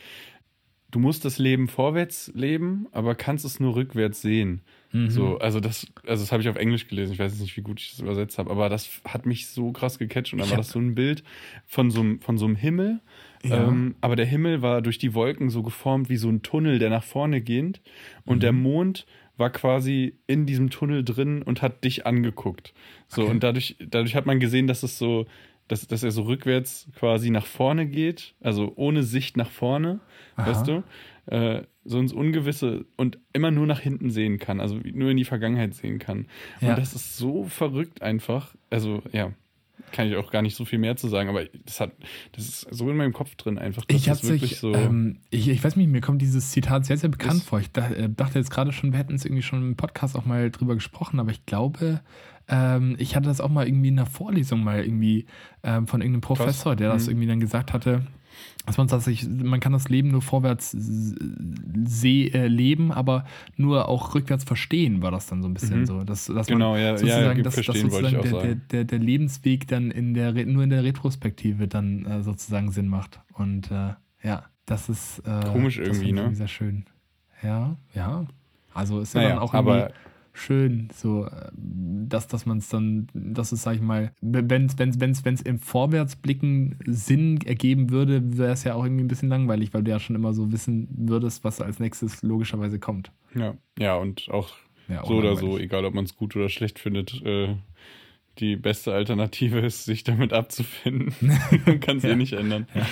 du musst das Leben vorwärts leben, aber kannst es nur rückwärts sehen. Mhm. So, also das, also das habe ich auf Englisch gelesen. Ich weiß jetzt nicht, wie gut ich das übersetzt habe, aber das hat mich so krass gecatcht. Und dann war das so ein Bild von so, von so einem Himmel. Ja. Ähm, aber der Himmel war durch die Wolken so geformt wie so ein Tunnel, der nach vorne geht. Und mhm. der Mond war quasi in diesem Tunnel drin und hat dich angeguckt. So, okay. und dadurch, dadurch hat man gesehen, dass es so, dass, dass er so rückwärts quasi nach vorne geht, also ohne Sicht nach vorne, Aha. weißt du? Äh, so ins Ungewisse und immer nur nach hinten sehen kann, also nur in die Vergangenheit sehen kann. Ja. Und das ist so verrückt einfach. Also, ja. Kann ich auch gar nicht so viel mehr zu sagen, aber das hat, das ist so in meinem Kopf drin einfach. Das ich hab's wirklich so. Ähm, ich, ich weiß nicht, mir kommt dieses Zitat sehr, sehr bekannt vor. Ich äh, dachte jetzt gerade schon, wir hätten es irgendwie schon im Podcast auch mal drüber gesprochen, aber ich glaube, ähm, ich hatte das auch mal irgendwie in einer Vorlesung mal irgendwie ähm, von irgendeinem Professor, der das mhm. irgendwie dann gesagt hatte dass man sagt, man kann das Leben nur vorwärts äh, leben, aber nur auch rückwärts verstehen, war das dann so ein bisschen mhm. so. Dass, dass genau, man ja, sozusagen, ja, dass, dass sozusagen der, der, der, der, Lebensweg dann in der nur in der Retrospektive dann äh, sozusagen Sinn macht. Und äh, ja, das ist äh, komisch irgendwie, ne? Sehr schön. Ja, ja. Also ist ja naja, dann auch irgendwie schön, so, dass, dass man es dann, dass es, sag ich mal, wenn es wenn's, wenn's, wenn's im Vorwärtsblicken Sinn ergeben würde, wäre es ja auch irgendwie ein bisschen langweilig, weil du ja schon immer so wissen würdest, was als nächstes logischerweise kommt. Ja, ja, und auch ja, so oder so, egal ob man es gut oder schlecht findet, äh, die beste Alternative ist, sich damit abzufinden. man kann es ja. eh nicht ändern. Ja.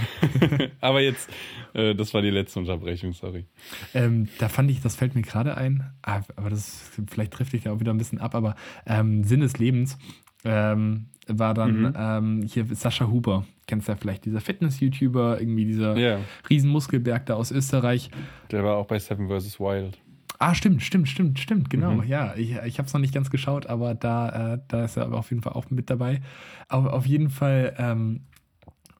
Aber jetzt, äh, das war die letzte Unterbrechung, sorry. Ähm, da fand ich, das fällt mir gerade ein, ah, aber das vielleicht trifft dich da auch wieder ein bisschen ab, aber ähm, Sinn des Lebens ähm, war dann mhm. Ähm, hier Sascha Huber. Kennst du ja vielleicht, dieser Fitness-YouTuber, irgendwie dieser yeah. Riesenmuskelberg da aus Österreich. Der war auch bei Seven vs. Wild. Ah, stimmt, stimmt, stimmt, stimmt, genau. Mhm. Ja, ich, ich habe es noch nicht ganz geschaut, aber da, äh, da ist er aber auf jeden Fall auch mit dabei. Aber auf jeden Fall ähm,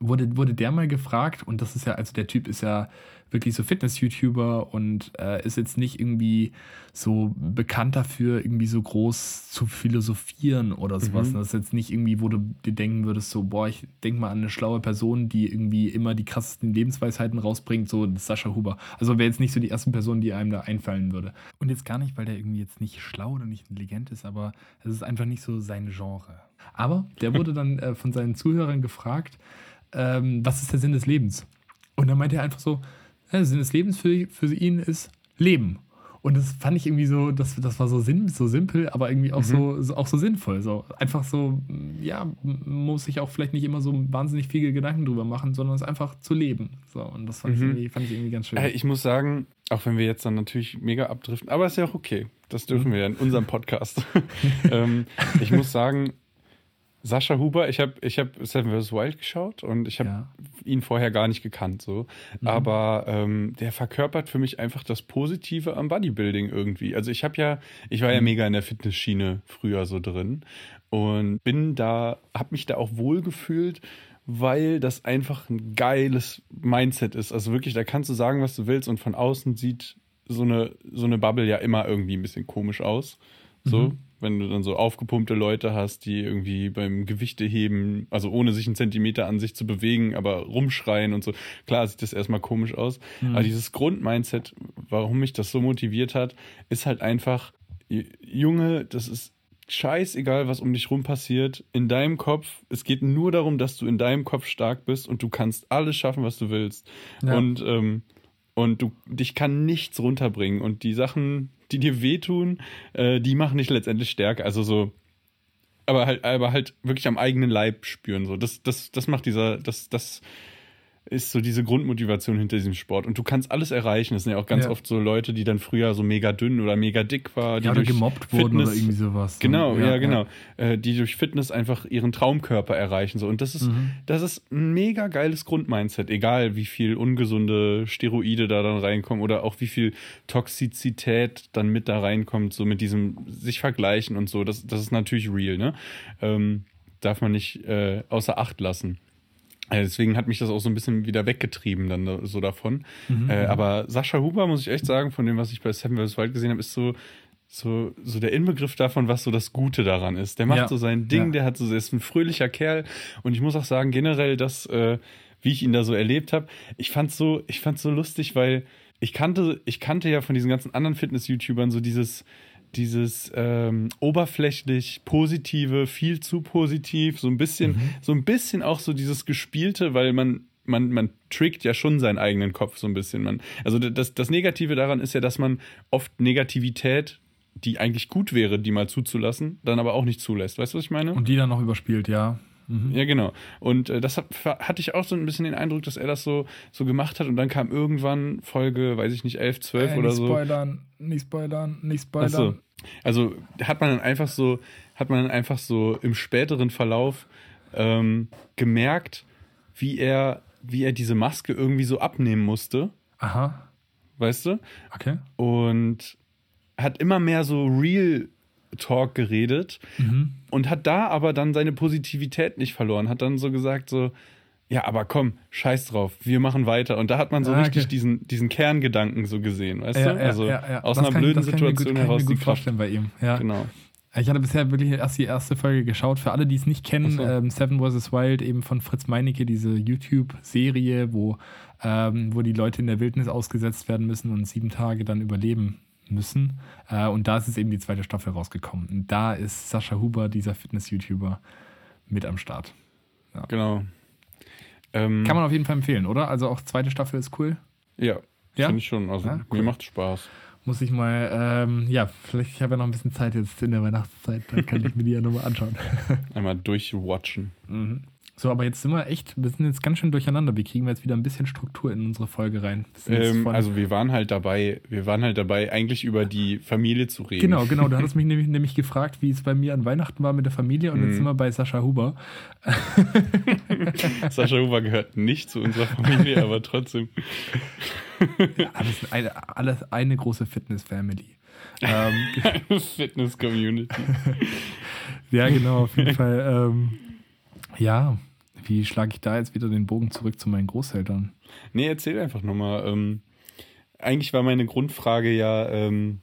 wurde, wurde der mal gefragt, und das ist ja, also der Typ ist ja wirklich so Fitness-YouTuber und äh, ist jetzt nicht irgendwie so bekannt dafür, irgendwie so groß zu philosophieren oder sowas. Mhm. Das ist jetzt nicht irgendwie, wo du dir denken würdest, so, boah, ich denk mal an eine schlaue Person, die irgendwie immer die krassesten Lebensweisheiten rausbringt, so Sascha Huber. Also wäre jetzt nicht so die erste Person, die einem da einfallen würde. Und jetzt gar nicht, weil der irgendwie jetzt nicht schlau oder nicht intelligent ist, aber es ist einfach nicht so sein Genre. Aber der wurde dann äh, von seinen Zuhörern gefragt, ähm, was ist der Sinn des Lebens? Und dann meinte er einfach so, ja, der Sinn des Lebens für, für ihn ist Leben. Und das fand ich irgendwie so, das, das war so, sinn, so simpel, aber irgendwie auch, mhm. so, so, auch so sinnvoll. So einfach so, ja, muss ich auch vielleicht nicht immer so wahnsinnig viele Gedanken drüber machen, sondern es einfach zu leben. So, und das fand, mhm. ich, fand ich irgendwie ganz schön. Äh, ich muss sagen, auch wenn wir jetzt dann natürlich mega abdriften, aber ist ja auch okay. Das dürfen mhm. wir ja in unserem Podcast. ähm, ich muss sagen, Sascha Huber, ich habe ich hab Seven vs. Wild geschaut und ich habe ja. ihn vorher gar nicht gekannt, so. Mhm. Aber ähm, der verkörpert für mich einfach das Positive am Bodybuilding irgendwie. Also ich habe ja, ich war ja mhm. mega in der Fitnessschiene früher so drin und bin da, habe mich da auch wohl gefühlt, weil das einfach ein geiles Mindset ist. Also wirklich, da kannst du sagen, was du willst und von außen sieht so eine, so eine Bubble ja immer irgendwie ein bisschen komisch aus. So, mhm wenn du dann so aufgepumpte Leute hast, die irgendwie beim Gewichte heben, also ohne sich einen Zentimeter an sich zu bewegen, aber rumschreien und so. Klar sieht das erstmal komisch aus. Mhm. Aber dieses Grundmindset, warum mich das so motiviert hat, ist halt einfach, Junge, das ist scheißegal, was um dich rum passiert, in deinem Kopf, es geht nur darum, dass du in deinem Kopf stark bist und du kannst alles schaffen, was du willst. Ja. Und, ähm, und du, dich kann nichts runterbringen. Und die Sachen, die dir wehtun, äh, die machen dich letztendlich stärker. Also so, aber halt, aber halt wirklich am eigenen Leib spüren. So, das, das, das macht dieser, das, das ist so diese Grundmotivation hinter diesem Sport. Und du kannst alles erreichen. Das sind ja auch ganz ja. oft so Leute, die dann früher so mega dünn oder mega dick waren. Die ja, oder gemobbt Fitness, wurden oder irgendwie sowas. Genau, ja, ja genau. Äh, die durch Fitness einfach ihren Traumkörper erreichen. So. Und das ist, mhm. das ist ein mega geiles Grundmindset. Egal, wie viel ungesunde Steroide da dann reinkommen oder auch wie viel Toxizität dann mit da reinkommt, so mit diesem sich vergleichen und so. Das, das ist natürlich real, ne? Ähm, darf man nicht äh, außer Acht lassen. Äh, deswegen hat mich das auch so ein bisschen wieder weggetrieben dann so davon. Mhm, äh, aber Sascha Huber, muss ich echt sagen, von dem, was ich bei Seven vs. Wild gesehen habe, ist so, so, so der Inbegriff davon, was so das Gute daran ist. Der macht ja, so sein Ding, ja. der hat so, der ist ein fröhlicher Kerl. Und ich muss auch sagen, generell, dass, äh, wie ich ihn da so erlebt habe, ich fand's so, ich fand's so lustig, weil ich kannte, ich kannte ja von diesen ganzen anderen Fitness-YouTubern so dieses, dieses ähm, oberflächlich positive, viel zu positiv, so ein bisschen, mhm. so ein bisschen auch so dieses Gespielte, weil man man, man trickt ja schon seinen eigenen Kopf so ein bisschen. Man, also das, das Negative daran ist ja, dass man oft Negativität, die eigentlich gut wäre, die mal zuzulassen, dann aber auch nicht zulässt. Weißt du, was ich meine? Und die dann noch überspielt, ja. Mhm. Ja, genau. Und äh, das hat, hatte ich auch so ein bisschen den Eindruck, dass er das so, so gemacht hat und dann kam irgendwann Folge, weiß ich nicht, 11, 12 Äh, oder nicht so. spoilern, nicht spoilern, nicht spoilern. Achso. Also hat man dann einfach so, hat man dann einfach so im späteren Verlauf ähm, gemerkt, wie er, wie er diese Maske irgendwie so abnehmen musste, Aha, weißt du? okay. Und hat immer mehr so Real Talk geredet Mhm. und hat da aber dann seine Positivität nicht verloren, hat dann so gesagt so, ja, aber komm, scheiß drauf, wir machen weiter. Und da hat man so Ah, richtig okay. diesen, diesen Kerngedanken so gesehen, weißt Ja, du? ja, Also ja, ja. aus Das einer kann- blöden kann ich mir Situation gut, kann heraus ich mir die gut Kraft. vorstellen bei ihm. Ja. Genau. Ich hatte bisher wirklich erst die erste Folge geschaut. Für alle, die es nicht kennen, so. ähm, Seven vs. Wild, eben von Fritz Meinecke, diese YouTube-Serie, wo, ähm, wo die Leute in der Wildnis ausgesetzt werden müssen und sieben Tage dann überleben müssen. Äh, und da ist es eben die zweite Staffel rausgekommen. Und da ist Sascha Huber, dieser Fitness-YouTuber, mit am Start. Genau. Ähm, Kann man auf jeden Fall empfehlen, oder? Also auch zweite Staffel ist cool. ja, Ja? finde ich schon. Also Ja, cool. mir macht Spaß. Muss ich mal, ähm, ja, vielleicht, ich habe ja noch ein bisschen Zeit jetzt in der Weihnachtszeit, dann kann ich mir die ja nochmal anschauen. Einmal durchwatchen. So, aber jetzt sind wir echt, wir sind jetzt ganz schön durcheinander. Wie kriegen wir jetzt wieder ein bisschen Struktur in unsere Folge rein? Ähm, also wir waren halt dabei, wir waren halt dabei, eigentlich über die Familie zu reden. genau, genau. Du hattest mich nämlich, nämlich gefragt, wie es bei mir an Weihnachten war mit der Familie und Mhm. jetzt sind wir bei Sascha Huber. Sascha Huber gehört nicht zu unserer Familie, aber trotzdem. Ja, alles eine, alles eine große Fitness-Family. ähm, Fitness-Community. ja, genau, auf jeden Fall. Ähm, ja, wie schlage ich da jetzt wieder den Bogen zurück zu meinen Großeltern? Nee, erzähl einfach nochmal. Ähm, eigentlich war meine Grundfrage ja, ähm,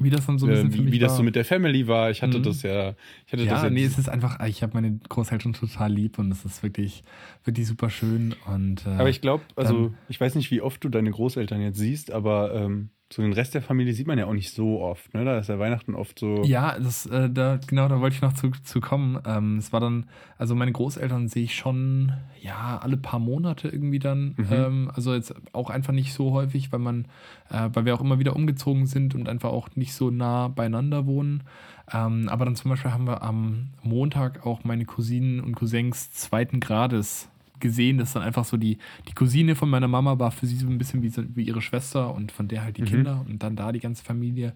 Wie das dann so ein äh, bisschen für wie, wie das so mit der Family war. Ich hatte Mhm. das ja, ich hatte das Ja, ja nee, es ist einfach, ich habe meine Großeltern total lieb und es ist wirklich, wirklich super schön. Und, äh, Aber ich glaube, also ich weiß nicht, wie oft du deine Großeltern jetzt siehst, aber ähm, so den Rest der Familie sieht man ja auch nicht so oft. Ne? Da ist ja Weihnachten oft so. Ja, das, äh, da, genau, da wollte ich noch zu, zu kommen. Ähm, es war dann, also meine Großeltern sehe ich schon, ja, alle paar Monate irgendwie dann. Mhm. Ähm, also jetzt auch einfach nicht so häufig, weil man, äh, weil wir auch immer wieder umgezogen sind und einfach auch nicht so nah beieinander wohnen. Ähm, aber dann zum Beispiel haben wir am Montag auch meine Cousinen und Cousins zweiten Grades gesehen. Das ist dann einfach so die, die Cousine von meiner Mama war für sie so ein bisschen wie, so- wie ihre Schwester und von der halt die Mhm. Kinder und dann da die ganze Familie.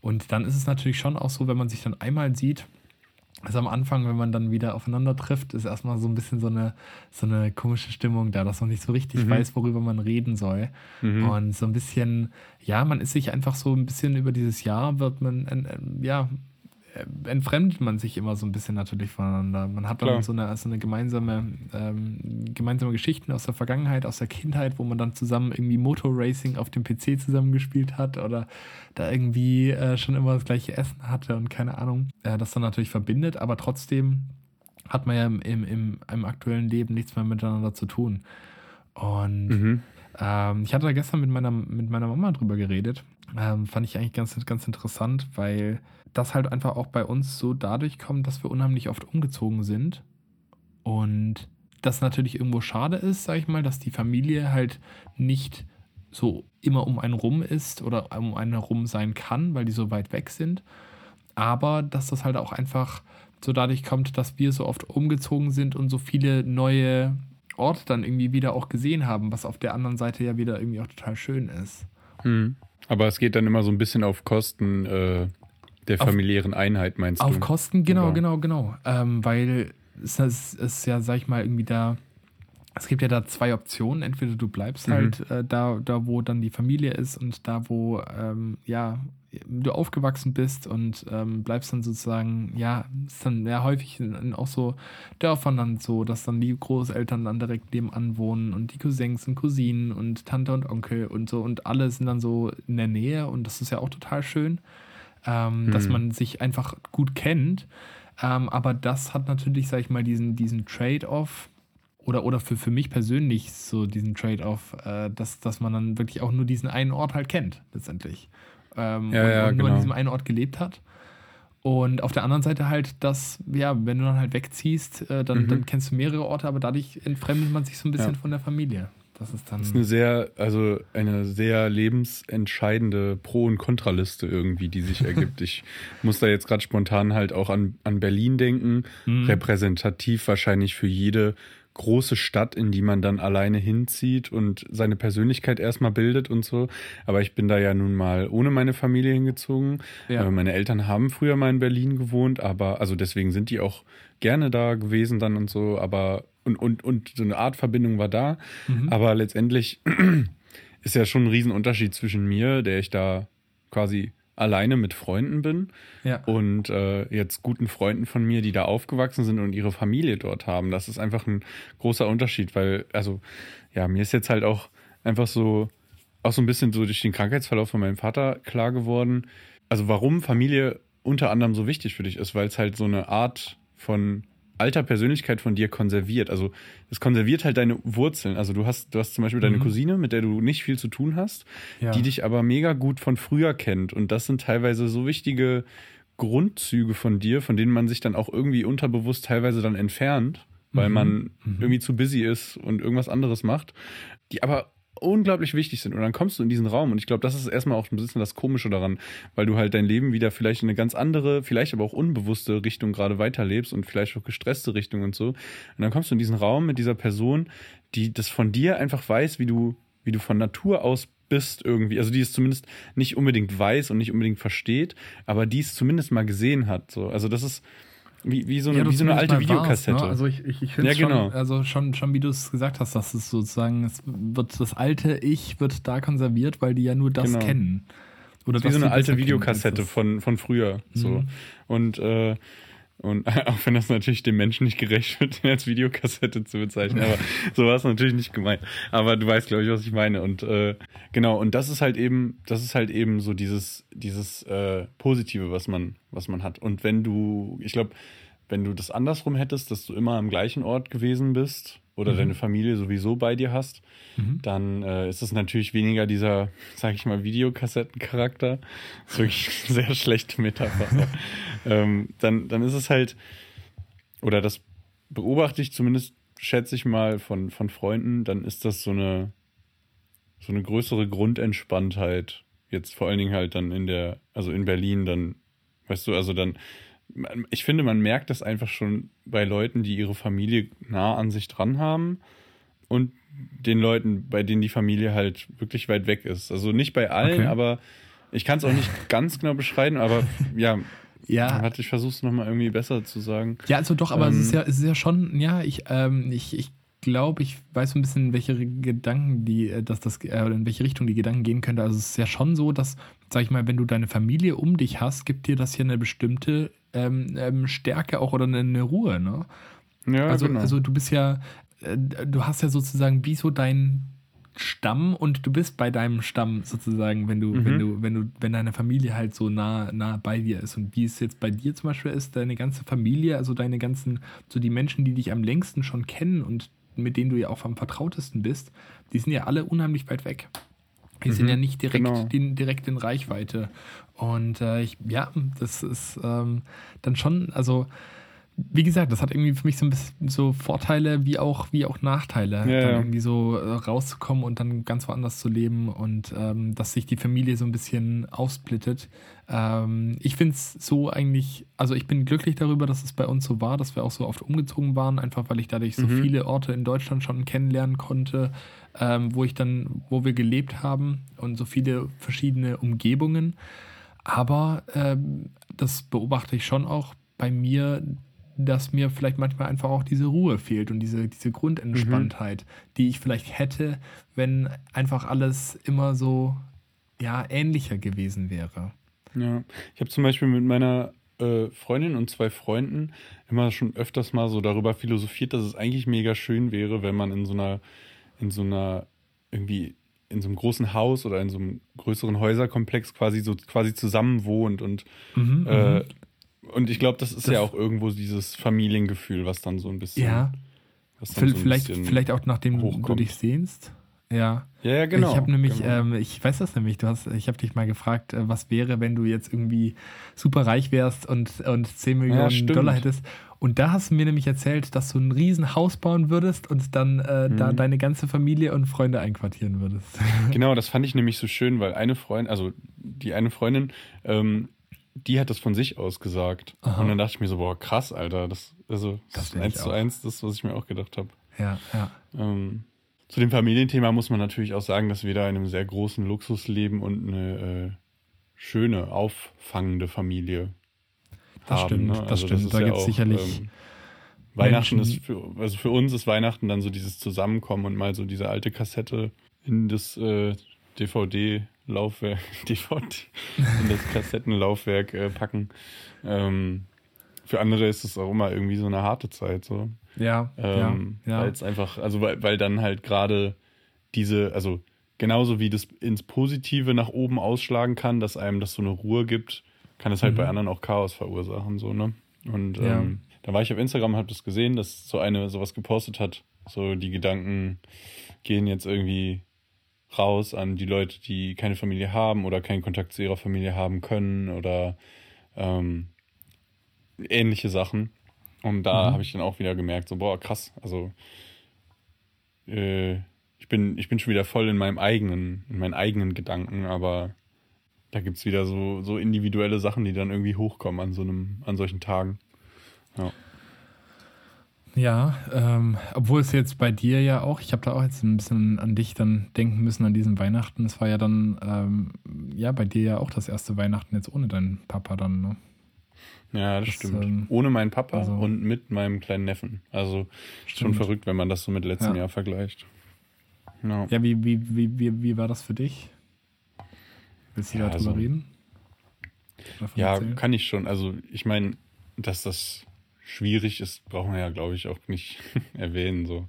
Und dann ist es natürlich schon auch so, wenn man sich dann einmal sieht, also am Anfang, wenn man dann wieder aufeinander trifft, ist erstmal so ein bisschen so eine, so eine komische Stimmung da, dass man nicht so richtig Mhm. weiß, worüber man reden soll. Mhm. Und so ein bisschen, ja, man ist sich einfach so ein bisschen über dieses Jahr, wird man, ja, entfremdet man sich immer so ein bisschen natürlich voneinander. Man hat dann so eine, so eine gemeinsame, ähm, gemeinsame Geschichten aus der Vergangenheit, aus der Kindheit, wo man dann zusammen irgendwie Motorracing auf dem PC zusammengespielt hat oder da irgendwie äh, schon immer das gleiche Essen hatte und keine Ahnung. Äh, das dann natürlich verbindet, aber trotzdem hat man ja im, im, im, im aktuellen Leben nichts mehr miteinander zu tun. Und Mhm. ähm, ich hatte da gestern mit meiner, mit meiner Mama drüber geredet. Ähm, fand ich eigentlich ganz, ganz interessant, weil das halt einfach auch bei uns so dadurch kommt, dass wir unheimlich oft umgezogen sind. Und das natürlich irgendwo schade ist, sag ich mal, dass die Familie halt nicht so immer um einen rum ist oder um einen herum sein kann, weil die so weit weg sind. Aber dass das halt auch einfach so dadurch kommt, dass wir so oft umgezogen sind und so viele neue Orte dann irgendwie wieder auch gesehen haben, was auf der anderen Seite ja wieder irgendwie auch total schön ist. Mhm. Aber es geht dann immer so ein bisschen auf Kosten äh, der Auf- familiären Einheit, meinst Auf du? Kosten, genau, Oder? genau, genau. Ähm, weil es es ist ja, sag ich mal, irgendwie da. Es gibt ja da zwei Optionen. Entweder du bleibst Mhm. halt äh, da, da, wo dann die Familie ist und da, wo ähm, ja, du aufgewachsen bist und ähm, bleibst dann sozusagen, ja, ist dann ja häufig in, in auch so Dörfern dann so, dass dann die Großeltern dann direkt nebenan wohnen und die Cousins und Cousinen und Tante und Onkel und so und alle sind dann so in der Nähe und das ist ja auch total schön, ähm, dass Mhm. man sich einfach gut kennt. Ähm, aber das hat natürlich, sag ich mal, diesen, diesen Trade-off oder, oder für, für mich persönlich so diesen Trade-off, äh, dass, dass man dann wirklich auch nur diesen einen Ort halt kennt, letztendlich. Ähm, Ja, und, ja, und nur an genau. diesem einen Ort gelebt hat. Und auf der anderen Seite halt, dass, ja, wenn du dann halt wegziehst, äh, dann, Mhm. dann kennst du mehrere Orte, aber dadurch entfremdet man sich so ein bisschen Ja. von der Familie. Das ist dann. Das ist eine sehr, also eine sehr lebensentscheidende Pro- und Kontraliste irgendwie, die sich ergibt. ich muss da jetzt gerade spontan halt auch an, an Berlin denken. Mhm. Repräsentativ wahrscheinlich für jede große Stadt, in die man dann alleine hinzieht und seine Persönlichkeit erstmal bildet und so. Aber ich bin da ja nun mal ohne meine Familie hingezogen. Ja. Meine Eltern haben früher mal in Berlin gewohnt, aber also deswegen sind die auch gerne da gewesen dann und so, aber und, und, und so eine Art Verbindung war da. Mhm. Aber letztendlich ist ja schon ein Riesenunterschied zwischen mir, der ich da quasi alleine mit Freunden bin ja. und äh, jetzt guten Freunden von mir, die da aufgewachsen sind und ihre Familie dort haben. Das ist einfach ein großer Unterschied, weil, also, ja, mir ist jetzt halt auch einfach so, auch so ein bisschen so durch den Krankheitsverlauf von meinem Vater klar geworden, also warum Familie unter anderem so wichtig für dich ist, weil es halt so eine Art von alter Persönlichkeit von dir konserviert. Also es konserviert halt deine Wurzeln. Also du hast, du hast zum Beispiel deine mhm. Cousine, mit der du nicht viel zu tun hast, ja. die dich aber mega gut von früher kennt. Und das sind teilweise so wichtige Grundzüge von dir, von denen man sich dann auch irgendwie unterbewusst teilweise dann entfernt, weil mhm. man mhm. irgendwie zu busy ist und irgendwas anderes macht, die aber unglaublich wichtig sind. Und dann kommst du in diesen Raum und ich glaube, das ist erstmal auch ein bisschen das Komische daran, weil du halt dein Leben wieder vielleicht in eine ganz andere, vielleicht aber auch unbewusste Richtung gerade weiterlebst und vielleicht auch gestresste Richtung und so. Und dann kommst du in diesen Raum mit dieser Person, die das von dir einfach weiß, wie du, wie du von Natur aus bist irgendwie. Also die es zumindest nicht unbedingt weiß und nicht unbedingt versteht, aber die es zumindest mal gesehen hat. So. Also das ist, wie, wie so eine, ja, wie so eine alte Videokassette. Warst, ne? Also ich, ich, ich finde ja, genau. schon, also schon, schon wie du es gesagt hast, dass es sozusagen, es wird das alte Ich wird da konserviert, weil die ja nur das genau. kennen. Oder wie so eine alte Videokassette von, von früher. Mhm. So. Und äh, und auch wenn das natürlich dem Menschen nicht gerecht wird, als Videokassette zu bezeichnen, aber so war es natürlich nicht gemeint. Aber du weißt, glaube ich, was ich meine. Und äh, genau, und das ist halt eben, das ist halt eben so dieses, dieses äh, Positive, was man, was man hat. Und wenn du, ich glaube, wenn du das andersrum hättest, dass du immer am gleichen Ort gewesen bist oder mhm. deine Familie sowieso bei dir hast, mhm. dann äh, ist es natürlich weniger dieser, sag ich mal, Videokassettencharakter. Das ist wirklich eine sehr schlechte Metapher. ähm, dann, dann ist es halt, oder das beobachte ich zumindest, schätze ich mal, von, von Freunden, dann ist das so eine, so eine größere Grundentspanntheit. Jetzt vor allen Dingen halt dann in der, also in Berlin dann, weißt du, also dann ich finde, man merkt das einfach schon bei Leuten, die ihre Familie nah an sich dran haben und den Leuten, bei denen die Familie halt wirklich weit weg ist. Also nicht bei allen, okay. aber ich kann es auch nicht ganz genau beschreiben, aber ja. Ja. Warte, ich versuche es nochmal irgendwie besser zu sagen. Ja, also doch, aber ähm, es, ist ja, es ist ja schon, ja, ich, ähm, ich, ich glaube, ich weiß so ein bisschen, in welche Gedanken die, äh, dass das, äh, in welche Richtung die Gedanken gehen könnte. Also es ist ja schon so, dass, sag ich mal, wenn du deine Familie um dich hast, gibt dir das hier eine bestimmte ähm, ähm, Stärke auch oder eine, eine Ruhe, ne? Ja, also, genau. also du bist ja, äh, du hast ja sozusagen wie so dein Stamm und du bist bei deinem Stamm sozusagen, wenn du, mhm. wenn du, wenn du, wenn deine Familie halt so nah, nah bei dir ist. Und wie es jetzt bei dir zum Beispiel ist, deine ganze Familie, also deine ganzen, so die Menschen, die dich am längsten schon kennen und mit denen du ja auch am vertrautesten bist, die sind ja alle unheimlich weit weg. Die mhm, sind ja nicht direkt, genau. in, direkt in Reichweite. Und äh, ich, ja, das ist ähm, dann schon, also wie gesagt, das hat irgendwie für mich so ein bisschen so Vorteile wie auch, wie auch Nachteile, ja, dann ja. irgendwie so äh, rauszukommen und dann ganz woanders zu leben und ähm, dass sich die Familie so ein bisschen aufsplittet. Ähm, ich finde es so eigentlich, also ich bin glücklich darüber, dass es bei uns so war, dass wir auch so oft umgezogen waren, einfach weil ich dadurch so mhm. viele Orte in Deutschland schon kennenlernen konnte, ähm, wo ich dann, wo wir gelebt haben und so viele verschiedene Umgebungen. Aber ähm, das beobachte ich schon auch bei mir, dass mir vielleicht manchmal einfach auch diese Ruhe fehlt und diese, diese Grundentspanntheit, mhm. die ich vielleicht hätte, wenn einfach alles immer so ja, ähnlicher gewesen wäre. Ja, ich habe zum Beispiel mit meiner äh, Freundin und zwei Freunden immer schon öfters mal so darüber philosophiert, dass es eigentlich mega schön wäre, wenn man in so einer, in so einer irgendwie in so einem großen Haus oder in so einem größeren Häuserkomplex quasi so quasi zusammen wohnt und mhm, äh, mhm. Und ich glaube, das ist das ja auch irgendwo dieses Familiengefühl, was dann so ein bisschen. Ja. Vielleicht, so vielleicht auch nachdem hochkommt. du dich sehnst. Ja. Ja, ja, genau. Ich habe nämlich, genau. ähm, ich weiß das nämlich, du hast, ich habe dich mal gefragt, äh, was wäre, wenn du jetzt irgendwie super reich wärst und, und 10 Millionen stimmt. Dollar hättest. Und da hast du mir nämlich erzählt, dass du ein riesen Haus bauen würdest und dann äh, da Mhm. deine ganze Familie und Freunde einquartieren würdest. Genau, das fand ich nämlich so schön, weil eine Freundin, also die eine Freundin, ähm, die hat das von sich aus gesagt. Aha. Und dann dachte ich mir so, boah, krass, Alter. Das, also, Das das ist eins zu eins das, was ich mir auch gedacht habe. ja, ja. Ähm, zu dem Familienthema muss man natürlich auch sagen, dass wir da in einem sehr großen Luxus leben und eine äh, schöne, auffangende Familie Das haben. stimmt, ne? das Also stimmt. ist Da ja gibt's auch, sicherlich ähm, Weihnachten Menschen- ist für, also für uns ist Weihnachten dann so dieses Zusammenkommen und mal so diese alte Kassette in das äh, DVD-Laufwerk, DVD, in das Kassettenlaufwerk äh, packen. Ähm, für andere ist es auch immer irgendwie so eine harte Zeit. So. Ja, Ähm, ja, Weil ja. es einfach, also weil, weil dann halt gerade diese, also genauso wie das ins Positive nach oben ausschlagen kann, dass einem das so eine Ruhe gibt, kann es halt Mhm. bei anderen auch Chaos verursachen, so, ne? Und Ja. ähm, da war ich auf Instagram, hab das gesehen, dass so eine sowas gepostet hat, so die Gedanken gehen jetzt irgendwie raus an die Leute, die keine Familie haben oder keinen Kontakt zu ihrer Familie haben können oder ähm, ähnliche Sachen. Und da Mhm. habe ich dann auch wieder gemerkt, so, boah, krass, also äh, ich, bin, ich bin schon wieder voll in meinem eigenen, in meinen eigenen Gedanken, aber da gibt es wieder so, so individuelle Sachen, die dann irgendwie hochkommen an so einem, an solchen Tagen. Ja. Ja, ähm, obwohl es jetzt bei dir ja auch, ich habe da auch jetzt ein bisschen an dich dann denken müssen an diesen Weihnachten. Es war ja dann, ähm, ja, bei dir ja auch das erste Weihnachten jetzt ohne deinen Papa dann, ne? Ja, das, Das, stimmt. ähm, Ohne meinen Papa also- und mit meinem kleinen Neffen. Also schon Stimmt. verrückt, wenn man das so mit letztem Ja. Jahr vergleicht. Ja. Ja, wie, wie, wie, wie, wie war das für dich? Willst du Ja, darüber also- reden? Ja, erzählen? kann ich schon. Also ich meine, dass das schwierig ist, brauchen wir ja, glaube ich, auch nicht erwähnen. So.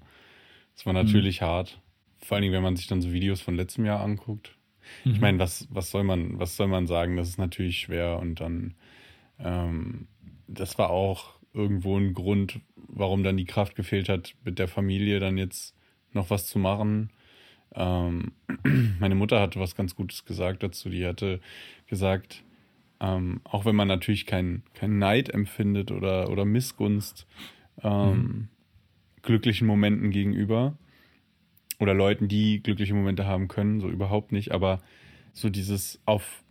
Es war natürlich hart. Vor allen Dingen, wenn man sich dann so Videos von letztem Jahr anguckt. Ich Mhm. meine, was, was soll man, was soll man sagen? Das ist natürlich schwer und dann, ähm, das war auch irgendwo ein Grund, warum dann die Kraft gefehlt hat, mit der Familie dann jetzt noch was zu machen. Ähm, meine Mutter hatte was ganz Gutes gesagt dazu. Die hatte gesagt, ähm, auch wenn man natürlich keinen kein Neid empfindet oder, oder Missgunst ähm, glücklichen Momenten gegenüber oder Leuten, die glückliche Momente haben können, so überhaupt nicht, aber so dieses auf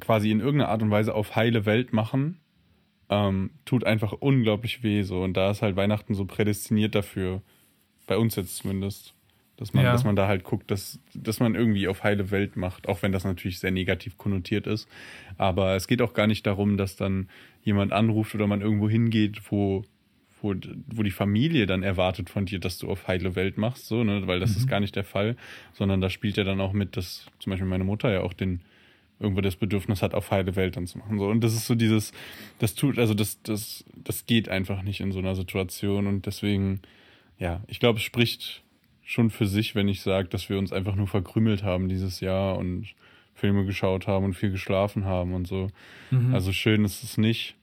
quasi in irgendeiner Art und Weise auf heile Welt machen, ähm, tut einfach unglaublich weh so. Und da ist halt Weihnachten so prädestiniert dafür, bei uns jetzt zumindest, dass man, Ja. dass man da halt guckt, dass, dass man irgendwie auf heile Welt macht, auch wenn das natürlich sehr negativ konnotiert ist. Aber es geht auch gar nicht darum, dass dann jemand anruft oder man irgendwo hingeht, wo, wo, wo die Familie dann erwartet von dir, dass du auf heile Welt machst, so, ne? Weil das ist gar nicht der Fall, sondern da spielt ja dann auch mit, dass zum Beispiel meine Mutter ja auch den irgendwo das Bedürfnis hat, auf heile Welt dann zu machen. So. Und das ist so dieses, das tut, also das, das, das geht einfach nicht in so einer Situation. Und deswegen, ja, ich glaube, es spricht schon für sich, wenn ich sage, dass wir uns einfach nur verkrümelt haben dieses Jahr und Filme geschaut haben und viel geschlafen haben und so. Mhm. Also schön ist es nicht.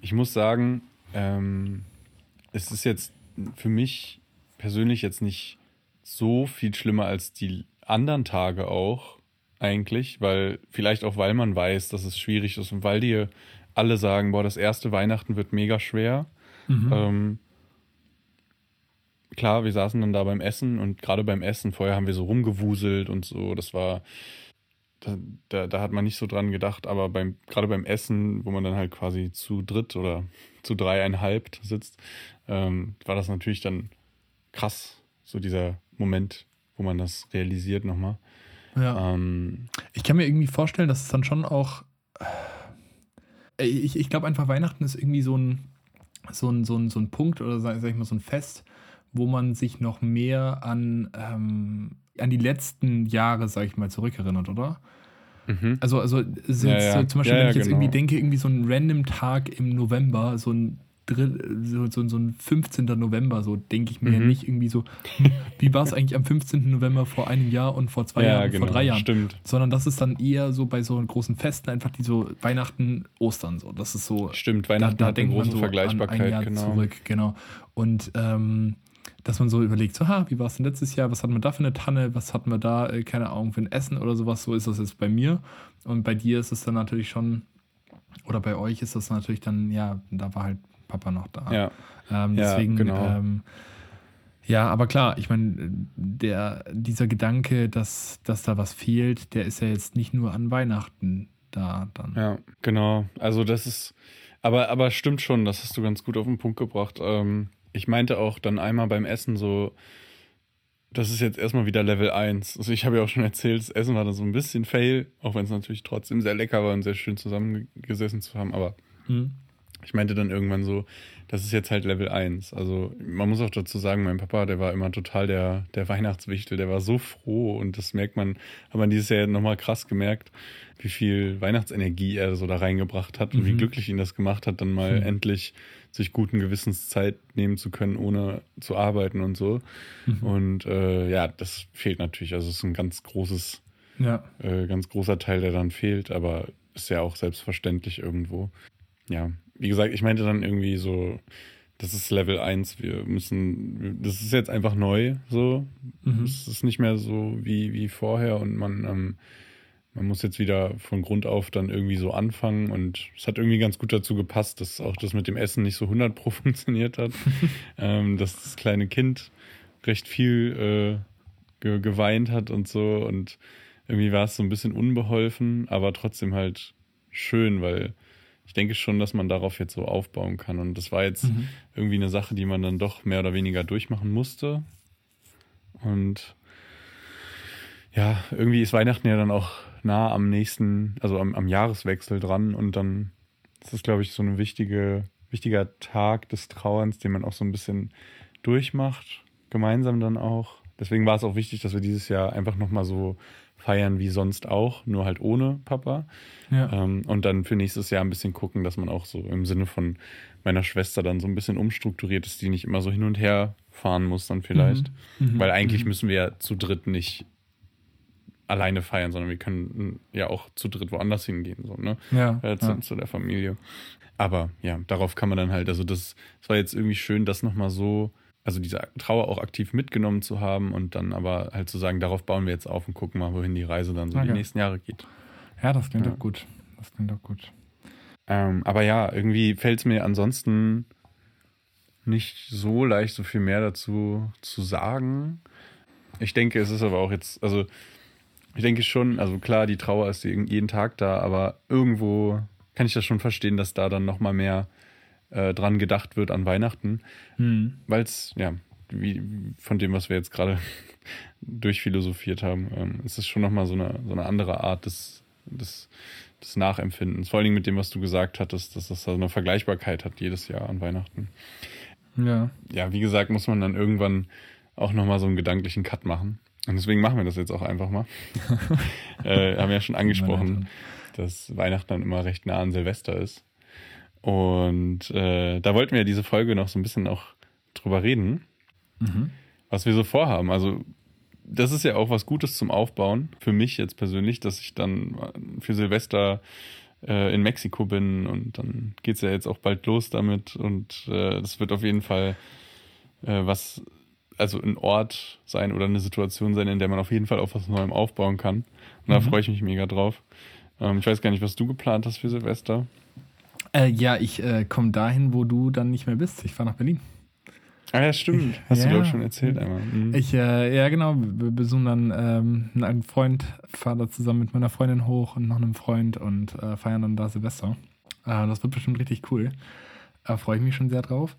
Ich muss sagen, ähm, es ist jetzt für mich persönlich jetzt nicht so viel schlimmer als die anderen Tage auch eigentlich, weil vielleicht auch weil man weiß, dass es schwierig ist und weil dir alle sagen, boah, das erste Weihnachten wird mega schwer. Mhm. Ähm, klar, wir saßen dann da beim Essen und gerade beim Essen, vorher haben wir so rumgewuselt und so, das war, da, da, da hat man nicht so dran gedacht, aber beim, gerade beim Essen, wo man dann halt quasi zu dritt oder zu dreieinhalb sitzt, ähm, war das natürlich dann krass, so dieser Moment, wo man das realisiert nochmal. ja. Ähm, Ich kann mir irgendwie vorstellen, dass es dann schon auch. äh, Ich, ich glaube einfach, Weihnachten ist irgendwie so ein, so ein, so ein, so ein Punkt oder sag, sag ich mal so ein Fest, wo man sich noch mehr an, ähm, an die letzten Jahre, sag ich mal, zurückerinnert, oder? mhm. Also, also so Ja, jetzt, ja. zum Beispiel, Ja, wenn ja, ich jetzt genau. irgendwie denke, irgendwie so ein random Tag im November, so ein so, so, so ein 15. November, so denke ich mir ja Mhm. nicht irgendwie so, wie war es eigentlich am 15. November vor einem Jahr und vor zwei ja, Jahren genau, vor drei Jahren? stimmt. sondern das ist dann eher so bei so großen Festen einfach die so Weihnachten, Ostern so. Das ist so. Stimmt, Weihnachten hat eine denkt man große so Vergleichbarkeit, an ein Jahr genau. zurück, genau. Und ähm, dass man so überlegt, so, ha, wie war es denn letztes Jahr? Was hatten wir da für eine Tanne? Was hatten wir da, äh, keine Ahnung, für ein Essen oder sowas? So ist das jetzt bei mir. Und bei dir ist es dann natürlich schon, oder bei euch ist das natürlich dann, ja, da war halt Papa noch da. Ja. Ähm, Ja, deswegen, genau. ähm, ja, aber klar, ich meine, der, dieser Gedanke, dass, dass da was fehlt, der ist ja jetzt nicht nur an Weihnachten da dann. Ja, genau. Also das ist, aber, aber stimmt schon, das hast du ganz gut auf den Punkt gebracht. Ähm, ich meinte auch dann einmal beim Essen so, das ist jetzt erstmal wieder Level 1. Also ich habe ja auch schon erzählt, das Essen war dann so ein bisschen fail, auch wenn es natürlich trotzdem sehr lecker war und sehr schön zusammengesessen zu haben, aber Hm. ich meinte dann irgendwann so, das ist jetzt halt Level 1. Also man muss auch dazu sagen, mein Papa, der war immer total der, der Weihnachtswichtel, der war so froh und das merkt man, hat man dieses Jahr nochmal krass gemerkt, wie viel Weihnachtsenergie er so da reingebracht hat und wie Mhm. glücklich ihn das gemacht hat, dann mal Mhm. endlich sich guten Gewissens Zeit nehmen zu können, ohne zu arbeiten und so. Mhm. Und äh, ja, das fehlt natürlich. Also es ist ein ganz großes Ja. äh, ganz großer Teil, der dann fehlt, aber ist ja auch selbstverständlich irgendwo. Ja, wie gesagt, ich meinte dann irgendwie so, das ist Level 1, wir müssen, das ist jetzt einfach neu, so. Mhm. Es ist nicht mehr so wie, wie vorher und man, ähm, man muss jetzt wieder von Grund auf dann irgendwie so anfangen und es hat irgendwie ganz gut dazu gepasst, dass auch das mit dem Essen nicht so 100 pro funktioniert hat, ähm, dass das kleine Kind recht viel äh, ge geweint hat und so und irgendwie war es so ein bisschen unbeholfen, aber trotzdem halt schön, weil ich denke schon, dass man darauf jetzt so aufbauen kann und das war jetzt Mhm. irgendwie eine Sache, die man dann doch mehr oder weniger durchmachen musste und ja, irgendwie ist Weihnachten ja dann auch nah am nächsten, also am, am Jahreswechsel dran und dann ist das, glaube ich, so ein wichtige, wichtiger Tag des Trauerns, den man auch so ein bisschen durchmacht, gemeinsam dann auch. Deswegen war es auch wichtig, dass wir dieses Jahr einfach nochmal so feiern wie sonst auch, nur halt ohne Papa. Ja. Ähm, und dann für nächstes Jahr ein bisschen gucken, dass man auch so im Sinne von meiner Schwester dann so ein bisschen umstrukturiert ist, die nicht immer so hin und her fahren muss dann vielleicht. Mhm. Weil eigentlich Mhm. müssen wir ja zu dritt nicht alleine feiern, sondern wir können ja auch zu dritt woanders hingehen, so, ne? Ja. Äh, zu, ja. zu der Familie. Aber ja, darauf kann man dann halt, also das, das war jetzt irgendwie schön, das nochmal so, also diese Trauer auch aktiv mitgenommen zu haben und dann aber halt zu sagen, darauf bauen wir jetzt auf und gucken mal, wohin die Reise dann so Okay. die nächsten Jahre geht. ja, das klingt Ja. doch gut. Das klingt doch gut. Ähm, aber ja, irgendwie fällt es mir ansonsten nicht so leicht, so viel mehr dazu zu sagen. Ich denke, es ist aber auch jetzt, also ich denke schon, also klar, die Trauer ist jeden Tag da, aber irgendwo kann ich das schon verstehen, dass da dann nochmal mehr äh, dran gedacht wird an Weihnachten, Mhm. weil es, ja, wie von dem, was wir jetzt gerade durchphilosophiert haben, ähm, ist es schon nochmal so eine, so eine andere Art des, des, des Nachempfindens. Vor allen Dingen mit dem, was du gesagt hattest, dass das so eine Vergleichbarkeit hat jedes Jahr an Weihnachten. Ja. Ja, wie gesagt, muss man dann irgendwann auch nochmal so einen gedanklichen Cut machen. Und deswegen machen wir das jetzt auch einfach mal. äh, haben ja schon angesprochen, dass Weihnachten dann immer recht nah an Silvester ist. Und äh, da wollten wir ja diese Folge noch so ein bisschen auch drüber reden, Mhm. was wir so vorhaben. Also das ist ja auch was Gutes zum Aufbauen, für mich jetzt persönlich, dass ich dann für Silvester äh, in Mexiko bin und dann geht's ja jetzt auch bald los damit und äh, das wird auf jeden Fall äh, was, also ein Ort sein oder eine Situation sein, in der man auf jeden Fall auf was Neuem aufbauen kann. Und da Mhm. freue ich mich mega drauf. Ähm, ich weiß gar nicht, was du geplant hast für Silvester. Äh, ja, ich äh, komme dahin, wo du dann nicht mehr bist. Ich fahre nach Berlin. Ah ja, stimmt. Hast du, Ja. glaube ich, schon erzählt einmal. Mhm. Ich, äh, ja genau, wir besuchen dann ähm, einen Freund, fahre da zusammen mit meiner Freundin hoch und noch einem Freund und äh, feiern dann da Silvester. Äh, das wird bestimmt richtig cool. Da freue ich mich schon sehr drauf.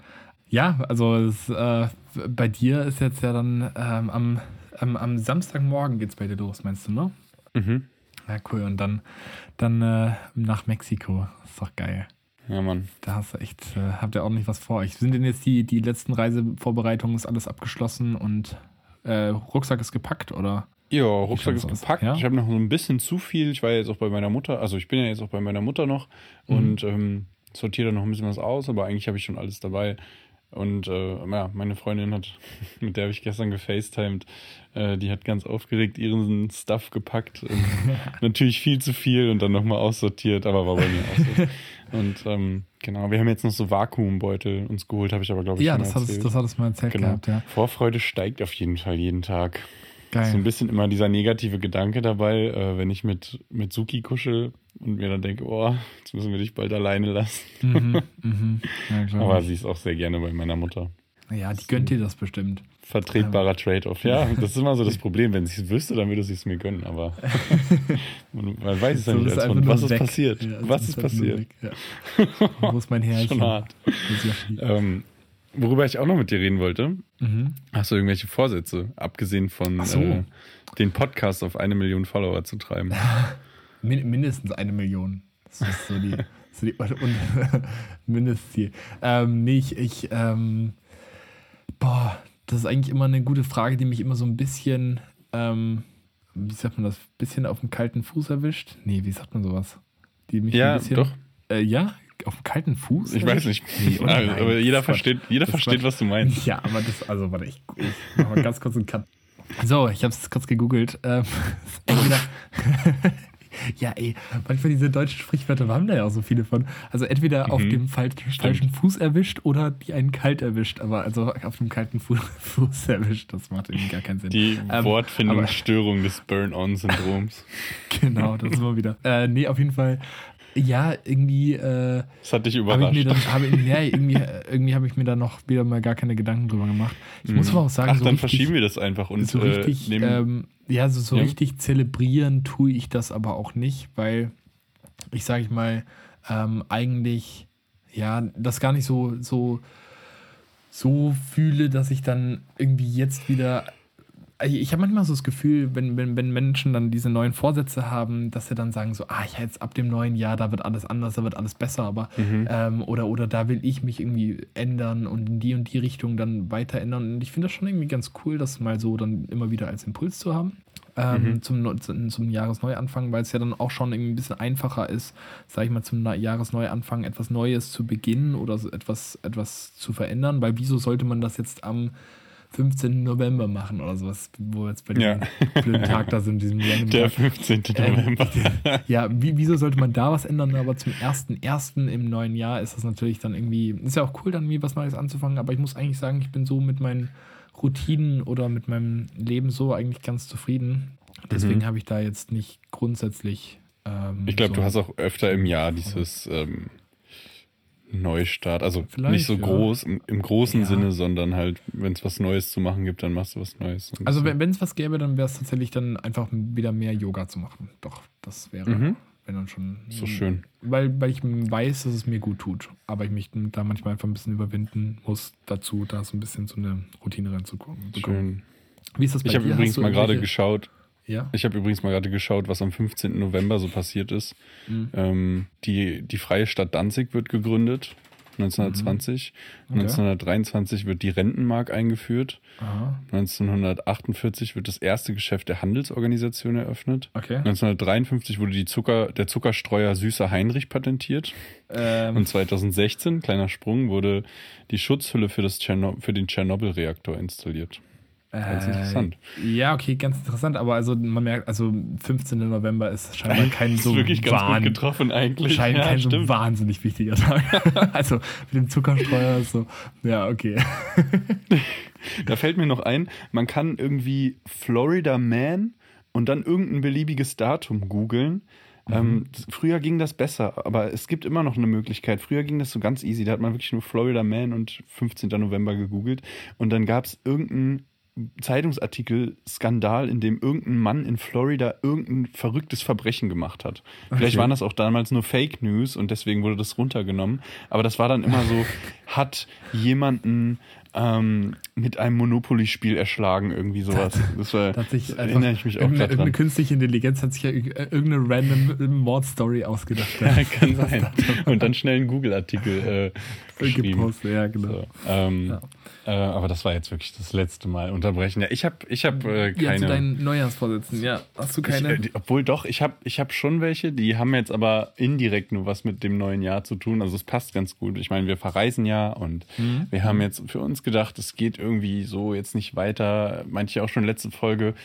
Ja, also es, äh, bei dir ist jetzt ja dann ähm, am, am, am Samstagmorgen geht's bei dir los, meinst du, ne? Mhm. Ja, cool. Und dann, dann äh, nach Mexiko. Ist doch geil. Ja, Mann. Da hast du echt, äh, habt ihr ordentlich was vor euch. Sind denn jetzt die, die letzten Reisevorbereitungen, ist alles abgeschlossen und äh, Rucksack ist gepackt oder? Ja, Rucksack ist gepackt. Ja? Ich habe noch so ein bisschen zu viel. Ich war ja jetzt auch bei meiner Mutter, also ich bin ja jetzt auch bei meiner Mutter noch Mhm. und ähm, sortiere da noch ein bisschen was aus, aber eigentlich habe ich schon alles dabei. Und äh, ja, meine Freundin hat, mit der habe ich gestern gefacetimed, äh, die hat ganz aufgeregt ihren Stuff gepackt. Und natürlich viel zu viel und dann nochmal aussortiert, aber war bei mir auch so. Und ähm, genau, wir haben jetzt noch so Vakuumbeutel uns geholt, habe ich aber, glaube ich, ja, das erzählt. das hat es mal erzählt genau. gehabt, ja. Vorfreude steigt auf jeden Fall jeden Tag. Geil. So ein bisschen immer dieser negative Gedanke dabei, äh, wenn ich mit, mit Suki kuschel und mir dann denke, oh, jetzt müssen wir dich bald alleine lassen. Mhm, mhm. Ja, Aber sie ist auch sehr gerne bei meiner Mutter. ja, die gönnt dir das bestimmt. Vertretbarer Trade-off. Ja, das ist immer so das Problem. Wenn sie es wüsste, dann würde sie es mir gönnen. Aber man, man weiß es ja So, nicht ist als nur Was ist weg. passiert? Ja, Was es ist passiert? Ja. Wo ist mein Herrchen? Schon hart. Ja. Ähm, worüber ich auch noch mit dir reden wollte, Mhm. hast du irgendwelche Vorsätze, abgesehen von so. äh, den Podcast auf eine Million Follower zu treiben? Min mindestens eine Million. Das ist so die, so die Mindestziel. Ähm, nee, ich, ich ähm, boah, das ist eigentlich immer eine gute Frage, die mich immer so ein bisschen, ähm, wie sagt man das, bisschen auf dem kalten Fuß erwischt. Nee, wie sagt man sowas? Die mich Ja, ein bisschen, doch. Äh, ja, auf dem kalten Fuß? Ich weiß nicht. Nee, oder? aber, jeder versteht, jeder Das versteht was du meinst. Ja, aber das, also warte, ich, ich mach mal ganz kurz einen Cut. So, ich habe es kurz gegoogelt. Ähm, entweder, ja, ey, manchmal diese deutschen Sprichwörter, wir haben da ja auch so viele von. Also entweder auf Mhm, dem fal falschen Fuß erwischt oder die einen kalt erwischt. Aber also auf dem kalten Fu Fuß erwischt, das macht irgendwie gar keinen Sinn. Die Ähm, Wortfindungsstörung des Burn-On-Syndroms. Genau, das ist immer wieder. Äh, nee, auf jeden Fall. Ja, irgendwie äh, Das hat dich ich überrascht. mir dann, habe, ja, irgendwie, äh, irgendwie habe ich mir da noch wieder mal gar keine Gedanken drüber gemacht. Ich muss aber auch sagen, Ach, so dann richtig, verschieben wir das einfach und so richtig, äh, ähm, ja, so, so Ja. richtig zelebrieren tue ich das aber auch nicht, weil ich sage ich mal, ähm, eigentlich, ja, das gar nicht so, so, so fühle, dass ich dann irgendwie jetzt wieder. Ich habe manchmal so das Gefühl, wenn, wenn, wenn Menschen dann diese neuen Vorsätze haben, dass sie dann sagen so, ah, ja, jetzt ab dem neuen Jahr, da wird alles anders, da wird alles besser, aber Mhm. ähm, oder, oder da will ich mich irgendwie ändern und in die und die Richtung dann weiter ändern. Und ich finde das schon irgendwie ganz cool, das mal so dann immer wieder als Impuls zu haben. Ähm, Mhm. zum, zum, zum Jahresneuanfang, weil es ja dann auch schon irgendwie ein bisschen einfacher ist, sag ich mal, zum Jahresneuanfang etwas Neues zu beginnen oder so etwas, etwas zu verändern, weil wieso sollte man das jetzt am 15. November machen oder sowas, wo wir jetzt bei diesem Ja. blöden Tag da sind, diesem random der Tag. 15. Ähm, November. Ja, wie, wieso sollte man da was ändern? Aber zum 1.1. im neuen Jahr ist das natürlich dann irgendwie, ist ja auch cool, dann irgendwie was Neues anzufangen, aber ich muss eigentlich sagen, ich bin so mit meinen Routinen oder mit meinem Leben so eigentlich ganz zufrieden. Deswegen Mhm. habe ich da jetzt nicht grundsätzlich. Ähm, Ich glaube, so, du hast auch öfter im Jahr dieses ähm, Neustart. Also Vielleicht, nicht so ja. groß im, im großen Ja. Sinne, sondern halt, wenn es was Neues zu machen gibt, dann machst du was Neues. Also, so. wenn es was gäbe, dann wäre es tatsächlich dann einfach wieder mehr Yoga zu machen. Doch, das wäre, Mhm. wenn dann schon. so schön. Weil, weil ich weiß, dass es mir gut tut. Aber ich mich da manchmal einfach ein bisschen überwinden muss, dazu da so ein bisschen so eine Routine reinzukommen. Schön. Wie ist das bei Ich habe übrigens mal gerade geschaut, Ja. ich habe übrigens mal gerade geschaut, was am 15. November so passiert ist. Mhm. Ähm, die, die Freie Stadt Danzig wird gegründet, 1920. Mhm. Okay. 1923 wird die Rentenmark eingeführt. Aha. 1948 wird das erste Geschäft der Handelsorganisation eröffnet. Okay. 1953 wurde die Zucker, der Zuckerstreuer Süßer Heinrich patentiert. Ähm, Und 2016, kleiner Sprung, wurde die Schutzhülle für, das Tscherno für den Tschernobyl-Reaktor installiert. Ganz äh, interessant. Ja, okay, ganz interessant. Aber also man merkt, also 15. November ist scheinbar kein so wirklich ganz wahn- gut getroffen eigentlich. Scheint Ja, kein so stimmt. wahnsinnig wichtiger Tag. also mit dem Zuckerstreuer ist so, ja, okay. Da fällt mir noch ein, man kann irgendwie Florida Man und dann irgendein beliebiges Datum googeln. Ähm, das- früher ging das besser, aber es gibt immer noch eine Möglichkeit. Früher ging das so ganz easy. Da hat man wirklich nur Florida Man und 15. November gegoogelt. Und dann gab es irgendeinen Zeitungsartikel, Skandal, in dem irgendein Mann in Florida irgendein verrücktes Verbrechen gemacht hat. Vielleicht Okay. waren das auch damals nur Fake News und deswegen wurde das runtergenommen. Aber das war dann immer so, hat jemanden ähm, mit einem Monopoly-Spiel erschlagen, irgendwie sowas. Das war, Da sich erinnere ich mich auch irgendeine, gerade irgendeine künstliche Intelligenz hat sich ja äh, irgendeine random Mordstory ausgedacht. Ja, kann sein. Und dann schnell einen Google-Artikel äh, geschrieben. Gepostet, ja, genau. So, ähm, Ja. äh, aber das war jetzt wirklich das letzte Mal unterbrechen. Ja, ich habe ich hab, äh, Ja, zu keine. deinen Neujahrsvorsitzenden, ja. Hast du Ich, keine? äh, die, obwohl doch, ich habe ich hab schon welche, die haben jetzt aber indirekt nur was mit dem neuen Jahr zu tun. Also es passt ganz gut. Ich meine, wir verreisen ja und Mhm. wir haben jetzt für uns uns gedacht, es geht irgendwie so jetzt nicht weiter. Manche auch schon letzte Folge,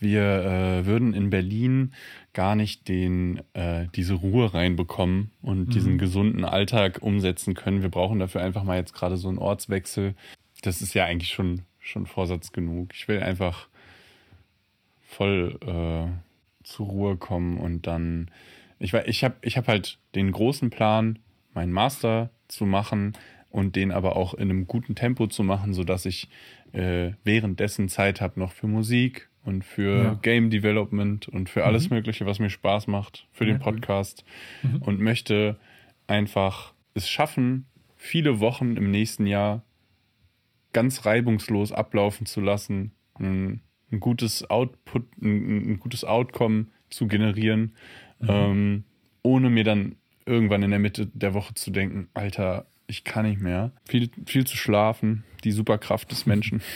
wir äh, würden in Berlin gar nicht den, äh, diese Ruhe reinbekommen und mhm. diesen gesunden Alltag umsetzen können. Wir brauchen dafür einfach mal jetzt gerade so einen Ortswechsel. Das ist ja eigentlich schon, schon Vorsatz genug. Ich will einfach voll äh, zur Ruhe kommen und dann. Ich, ich habe ich hab halt den großen Plan, meinen Master zu machen und den aber auch in einem guten Tempo zu machen, sodass ich äh, währenddessen Zeit habe noch für Musik und für ja. Game Development und für alles mhm. Mögliche, was mir Spaß macht, für ja, den Podcast cool. mhm. und möchte einfach es schaffen, viele Wochen im nächsten Jahr ganz reibungslos ablaufen zu lassen, ein, ein gutes Output, ein, ein, gutes Outcome zu generieren, mhm. ähm, ohne mir dann irgendwann in der Mitte der Woche zu denken, Alter, ich kann nicht mehr. Viel, viel zu schlafen, die Superkraft des Menschen.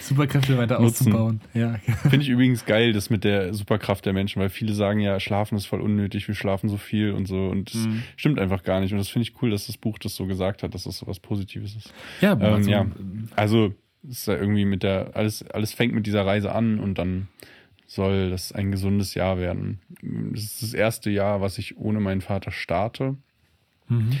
Superkräfte weiter nutzen. auszubauen. Ja. Finde ich übrigens geil, das mit der Superkraft der Menschen, weil viele sagen ja, Schlafen ist voll unnötig, wir schlafen so viel und so. Und das mhm. stimmt einfach gar nicht. Und das finde ich cool, dass das Buch das so gesagt hat, dass das so was Positives ist. Ja, ähm, also, ja. also ist ja irgendwie mit der, alles, alles fängt mit dieser Reise an und dann soll das ein gesundes Jahr werden. Das ist das erste Jahr, was ich ohne meinen Vater starte. Mhm.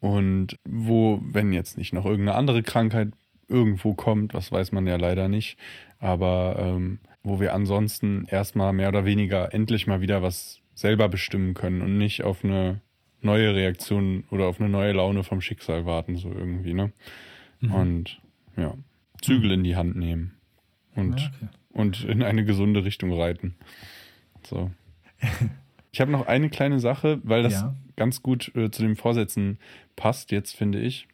Und wo, wenn jetzt nicht noch irgendeine andere Krankheit irgendwo kommt, was weiß man ja leider nicht, aber ähm, wo wir ansonsten erstmal mehr oder weniger endlich mal wieder was selber bestimmen können und nicht auf eine neue Reaktion oder auf eine neue Laune vom Schicksal warten, so irgendwie, ne? Mhm. Und ja, Zügel in die Hand nehmen und, ja, okay. und in eine gesunde Richtung reiten. So. Ich habe noch eine kleine Sache, weil das ja. ganz gut äh, zu den Vorsätzen passt, jetzt finde ich.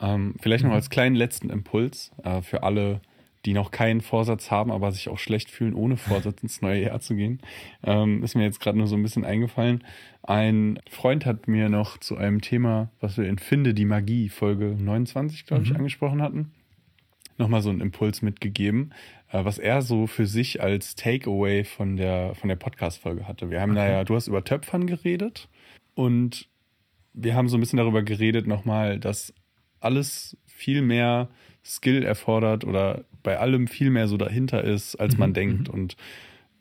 Ähm, vielleicht noch mhm. als kleinen letzten Impuls äh, für alle, die noch keinen Vorsatz haben, aber sich auch schlecht fühlen, ohne Vorsatz ins neue Jahr zu gehen. Ähm, ist mir jetzt gerade nur so ein bisschen eingefallen. Ein Freund hat mir noch zu einem Thema, was wir in Finde die Magie, Folge 29, glaube ich, mhm. angesprochen hatten, nochmal so einen Impuls mitgegeben, äh, was er so für sich als Takeaway von der, von der Podcast-Folge hatte. Wir haben okay. da ja, du hast über Töpfern geredet und wir haben so ein bisschen darüber geredet nochmal, dass alles viel mehr Skill erfordert oder bei allem viel mehr so dahinter ist, als man mhm. denkt. Mhm. Und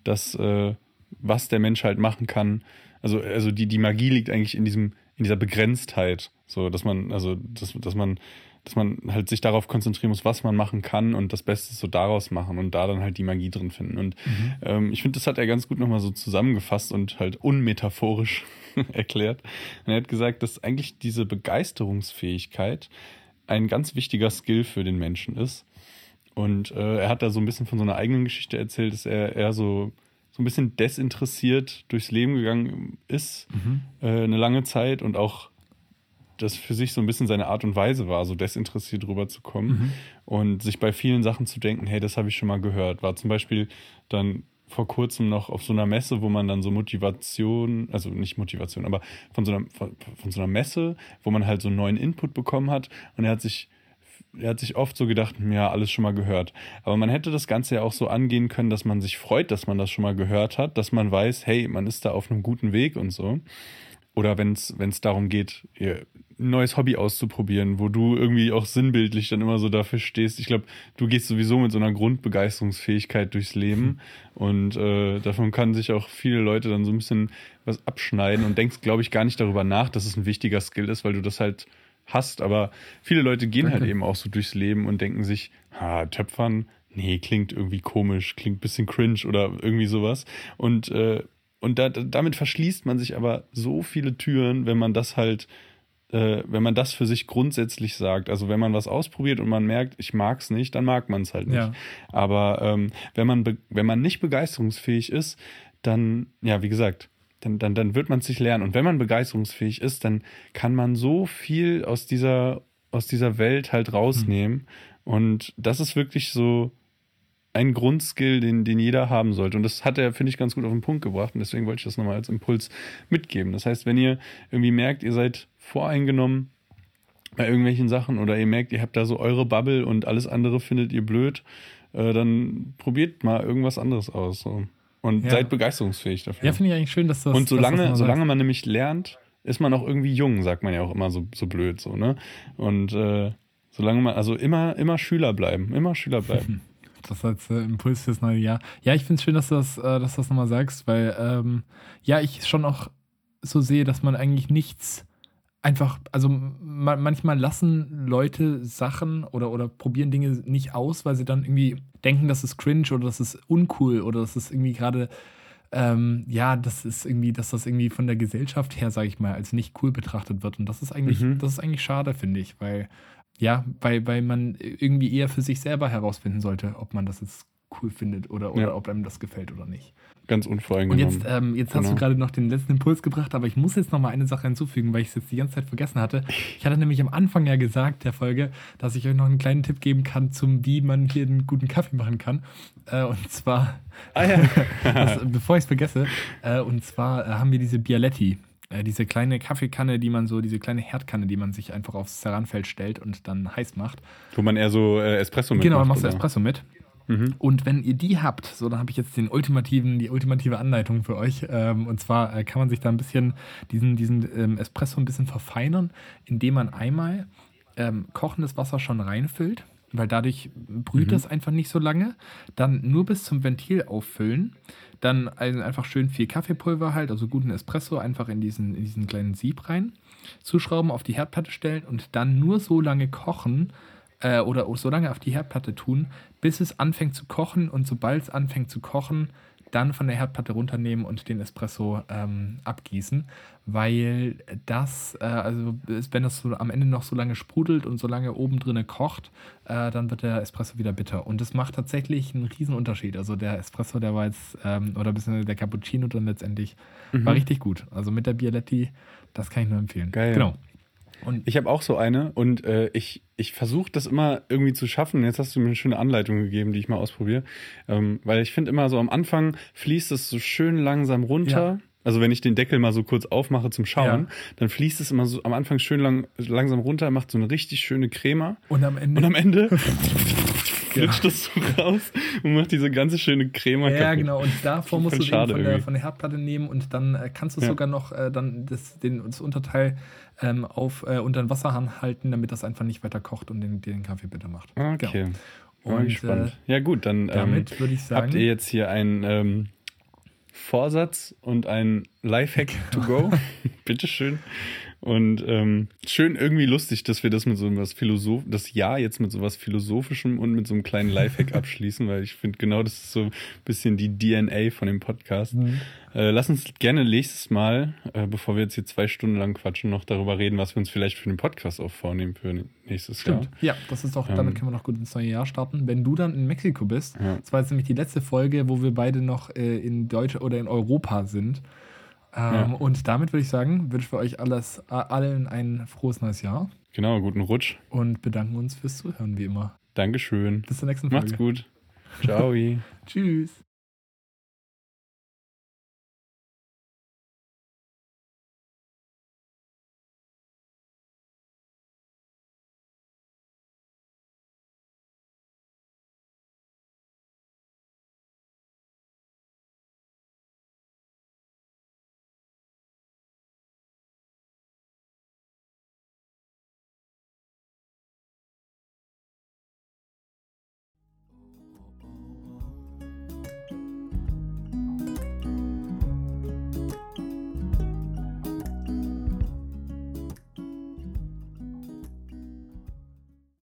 das, äh, was der Mensch halt machen kann, also, also die, die Magie liegt eigentlich in diesem, in dieser Begrenztheit. So, dass man, also, dass, dass man, dass man halt sich darauf konzentrieren muss, was man machen kann und das Beste so daraus machen und da dann halt die Magie drin finden. Und mhm. ähm, ich finde, das hat er ganz gut nochmal so zusammengefasst und halt unmetaphorisch erklärt. Und er hat gesagt, dass eigentlich diese Begeisterungsfähigkeit ein ganz wichtiger Skill für den Menschen ist. Und äh, er hat da so ein bisschen von so einer eigenen Geschichte erzählt, dass er eher so, so ein bisschen desinteressiert durchs Leben gegangen ist, mhm. äh, eine lange Zeit und auch das für sich so ein bisschen seine Art und Weise war, so desinteressiert rüberzukommen mhm. und sich bei vielen Sachen zu denken, hey, das habe ich schon mal gehört. War zum Beispiel dann vor kurzem noch auf so einer Messe, wo man dann so Motivation, also nicht Motivation, aber von so einer, von, von so einer Messe, wo man halt so einen neuen Input bekommen hat und er hat sich er hat sich oft so gedacht, ja, alles schon mal gehört. Aber man hätte das Ganze ja auch so angehen können, dass man sich freut, dass man das schon mal gehört hat, dass man weiß, hey, man ist da auf einem guten Weg und so. Oder wenn es darum geht, ein neues Hobby auszuprobieren, wo du irgendwie auch sinnbildlich dann immer so dafür stehst. Ich glaube, du gehst sowieso mit so einer Grundbegeisterungsfähigkeit durchs Leben mhm. und äh, davon kann sich auch viele Leute dann so ein bisschen was abschneiden und denkst, glaube ich, gar nicht darüber nach, dass es ein wichtiger Skill ist, weil du das halt hast. Aber viele Leute gehen halt halt eben auch so durchs Leben und denken sich, ha, Töpfern, nee, klingt irgendwie komisch, klingt ein bisschen cringe oder irgendwie sowas. Und äh, und da, damit verschließt man sich aber so viele Türen, wenn man das halt, äh, wenn man das für sich grundsätzlich sagt. Also wenn man was ausprobiert und man merkt, ich mag es nicht, dann mag man es halt nicht. Ja. Aber ähm, wenn man wenn man nicht begeisterungsfähig ist, dann, ja, wie gesagt, dann, dann, dann wird man es sich lernen. Und wenn man begeisterungsfähig ist, dann kann man so viel aus dieser, aus dieser Welt halt rausnehmen. Mhm. Und das ist wirklich so, ein Grundskill, den, den jeder haben sollte. Und das hat er, finde ich, ganz gut auf den Punkt gebracht. Und deswegen wollte ich das nochmal als Impuls mitgeben. Das heißt, wenn ihr irgendwie merkt, ihr seid voreingenommen bei irgendwelchen Sachen oder ihr merkt, ihr habt da so eure Bubble und alles andere findet ihr blöd, äh, dann probiert mal irgendwas anderes aus. So. Und ja. seid begeisterungsfähig dafür. Ja, finde ich eigentlich schön, dass das. Und solange, das solange man nämlich lernt, ist man auch irgendwie jung, sagt man ja auch immer so, so blöd, so, ne? Und äh, Solange man, also immer, immer Schüler bleiben, immer Schüler bleiben. Das als äh, Impuls fürs neue Jahr. Ja, ich finde es schön, dass du das, äh, dass du das nochmal sagst, weil ähm, ja, ich schon auch so sehe, dass man eigentlich nichts einfach, also ma manchmal lassen Leute Sachen oder, oder probieren Dinge nicht aus, weil sie dann irgendwie denken, das ist cringe oder das ist uncool oder das ist irgendwie gerade, ähm, ja, das ist irgendwie, dass das irgendwie von der Gesellschaft her, sage ich mal, als nicht cool betrachtet wird. Und das ist eigentlich, Mhm. das ist eigentlich schade, finde ich, weil, ja, weil, weil man irgendwie eher für sich selber herausfinden sollte, ob man das jetzt cool findet oder, oder Ja. ob einem das gefällt oder nicht. Ganz Und unvoreingenommen. jetzt, ähm, jetzt hast Genau. du gerade noch den letzten Impuls gebracht, aber ich muss jetzt noch mal eine Sache hinzufügen, weil ich es jetzt die ganze Zeit vergessen hatte. Ich hatte nämlich am Anfang ja gesagt der Folge, dass ich euch noch einen kleinen Tipp geben kann, zum wie man hier einen guten Kaffee machen kann. Äh, und zwar, ah ja. das, bevor ich es vergesse, äh, und zwar äh, haben wir diese Bialetti. Äh, diese kleine Kaffeekanne, die man so, diese kleine Herdkanne, die man sich einfach aufs Ceranfeld stellt und dann heiß macht. Wo man eher so äh, Espresso mit Genau, dann macht, machst du oder? Espresso mit. Mhm. Und wenn ihr die habt, so dann habe ich jetzt den ultimativen, die ultimative Anleitung für euch. Ähm, und zwar äh, kann man sich da ein bisschen diesen, diesen ähm, Espresso ein bisschen verfeinern, indem man einmal ähm, kochendes Wasser schon reinfüllt, weil dadurch brüht Mhm. das einfach nicht so lange. Dann nur bis zum Ventil auffüllen. Dann ein- einfach schön viel Kaffeepulver halt, also guten Espresso einfach in diesen, in diesen kleinen Sieb rein. Zuschrauben, auf die Herdplatte stellen und dann nur so lange kochen äh, oder so lange auf die Herdplatte tun, bis es anfängt zu kochen und sobald es anfängt zu kochen, dann von der Herdplatte runternehmen und den Espresso ähm, abgießen, weil das, äh, also wenn das so am Ende noch so lange sprudelt und so lange oben drinne kocht, äh, dann wird der Espresso wieder bitter. Und das macht tatsächlich einen riesen Unterschied. Also der Espresso, der war jetzt, ähm, oder bisschen der Cappuccino dann letztendlich, war richtig gut. Also mit der Bialetti, das kann ich nur empfehlen. Mhm. Geil. Genau. Und Ich habe auch so eine und äh, ich, ich versuche das immer irgendwie zu schaffen. Jetzt hast du mir eine schöne Anleitung gegeben, die ich mal ausprobiere. Ähm, weil ich finde immer so am Anfang fließt es so schön langsam runter. Ja. Also wenn ich den Deckel mal so kurz aufmache zum Schauen, Ja. dann fließt es immer so am Anfang schön lang, langsam runter, macht so eine richtig schöne Crema. Und am Ende. Und am Ende flutscht das so raus und macht diese ganze schöne Crema ja, kaputt. genau. Und davor musst du den von der, von der Herdplatte nehmen und dann äh, kannst du Ja. sogar noch äh, dann das, den, das Unterteil ähm, auf, äh, unter den Wasserhahn halten, damit das einfach nicht weiter kocht und den, den Kaffee bitter macht. Okay. Genau. Und äh, ja, gut, dann ähm, damit würde ich sagen. habt ihr jetzt hier einen ähm, Vorsatz und ein Lifehack to go. Bitteschön. Und ähm, schön irgendwie lustig, dass wir das mit so was Philosoph das Jahr jetzt mit so was Philosophischem und mit so einem kleinen Lifehack abschließen, weil ich finde genau das ist so ein bisschen die DNA von dem Podcast. Mhm. Äh, lass uns gerne nächstes Mal, äh, bevor wir jetzt hier zwei Stunden lang quatschen, noch darüber reden, was wir uns vielleicht für den Podcast auch vornehmen für nächstes Stimmt. Jahr. Ja, das ist doch, Ähm. damit können wir noch gut ins neue Jahr starten. Wenn du dann in Mexiko bist, Ja. das war jetzt nämlich die letzte Folge, wo wir beide noch äh, in Deutsch oder in Europa sind. Ähm, Ja. Und damit würde ich sagen, wünschen wir euch alles, allen ein frohes neues Jahr Genau, guten Rutsch. und bedanken uns fürs Zuhören, wie immer. Dankeschön. Bis zur nächsten Folge. Macht's gut. Ciao. Tschüss.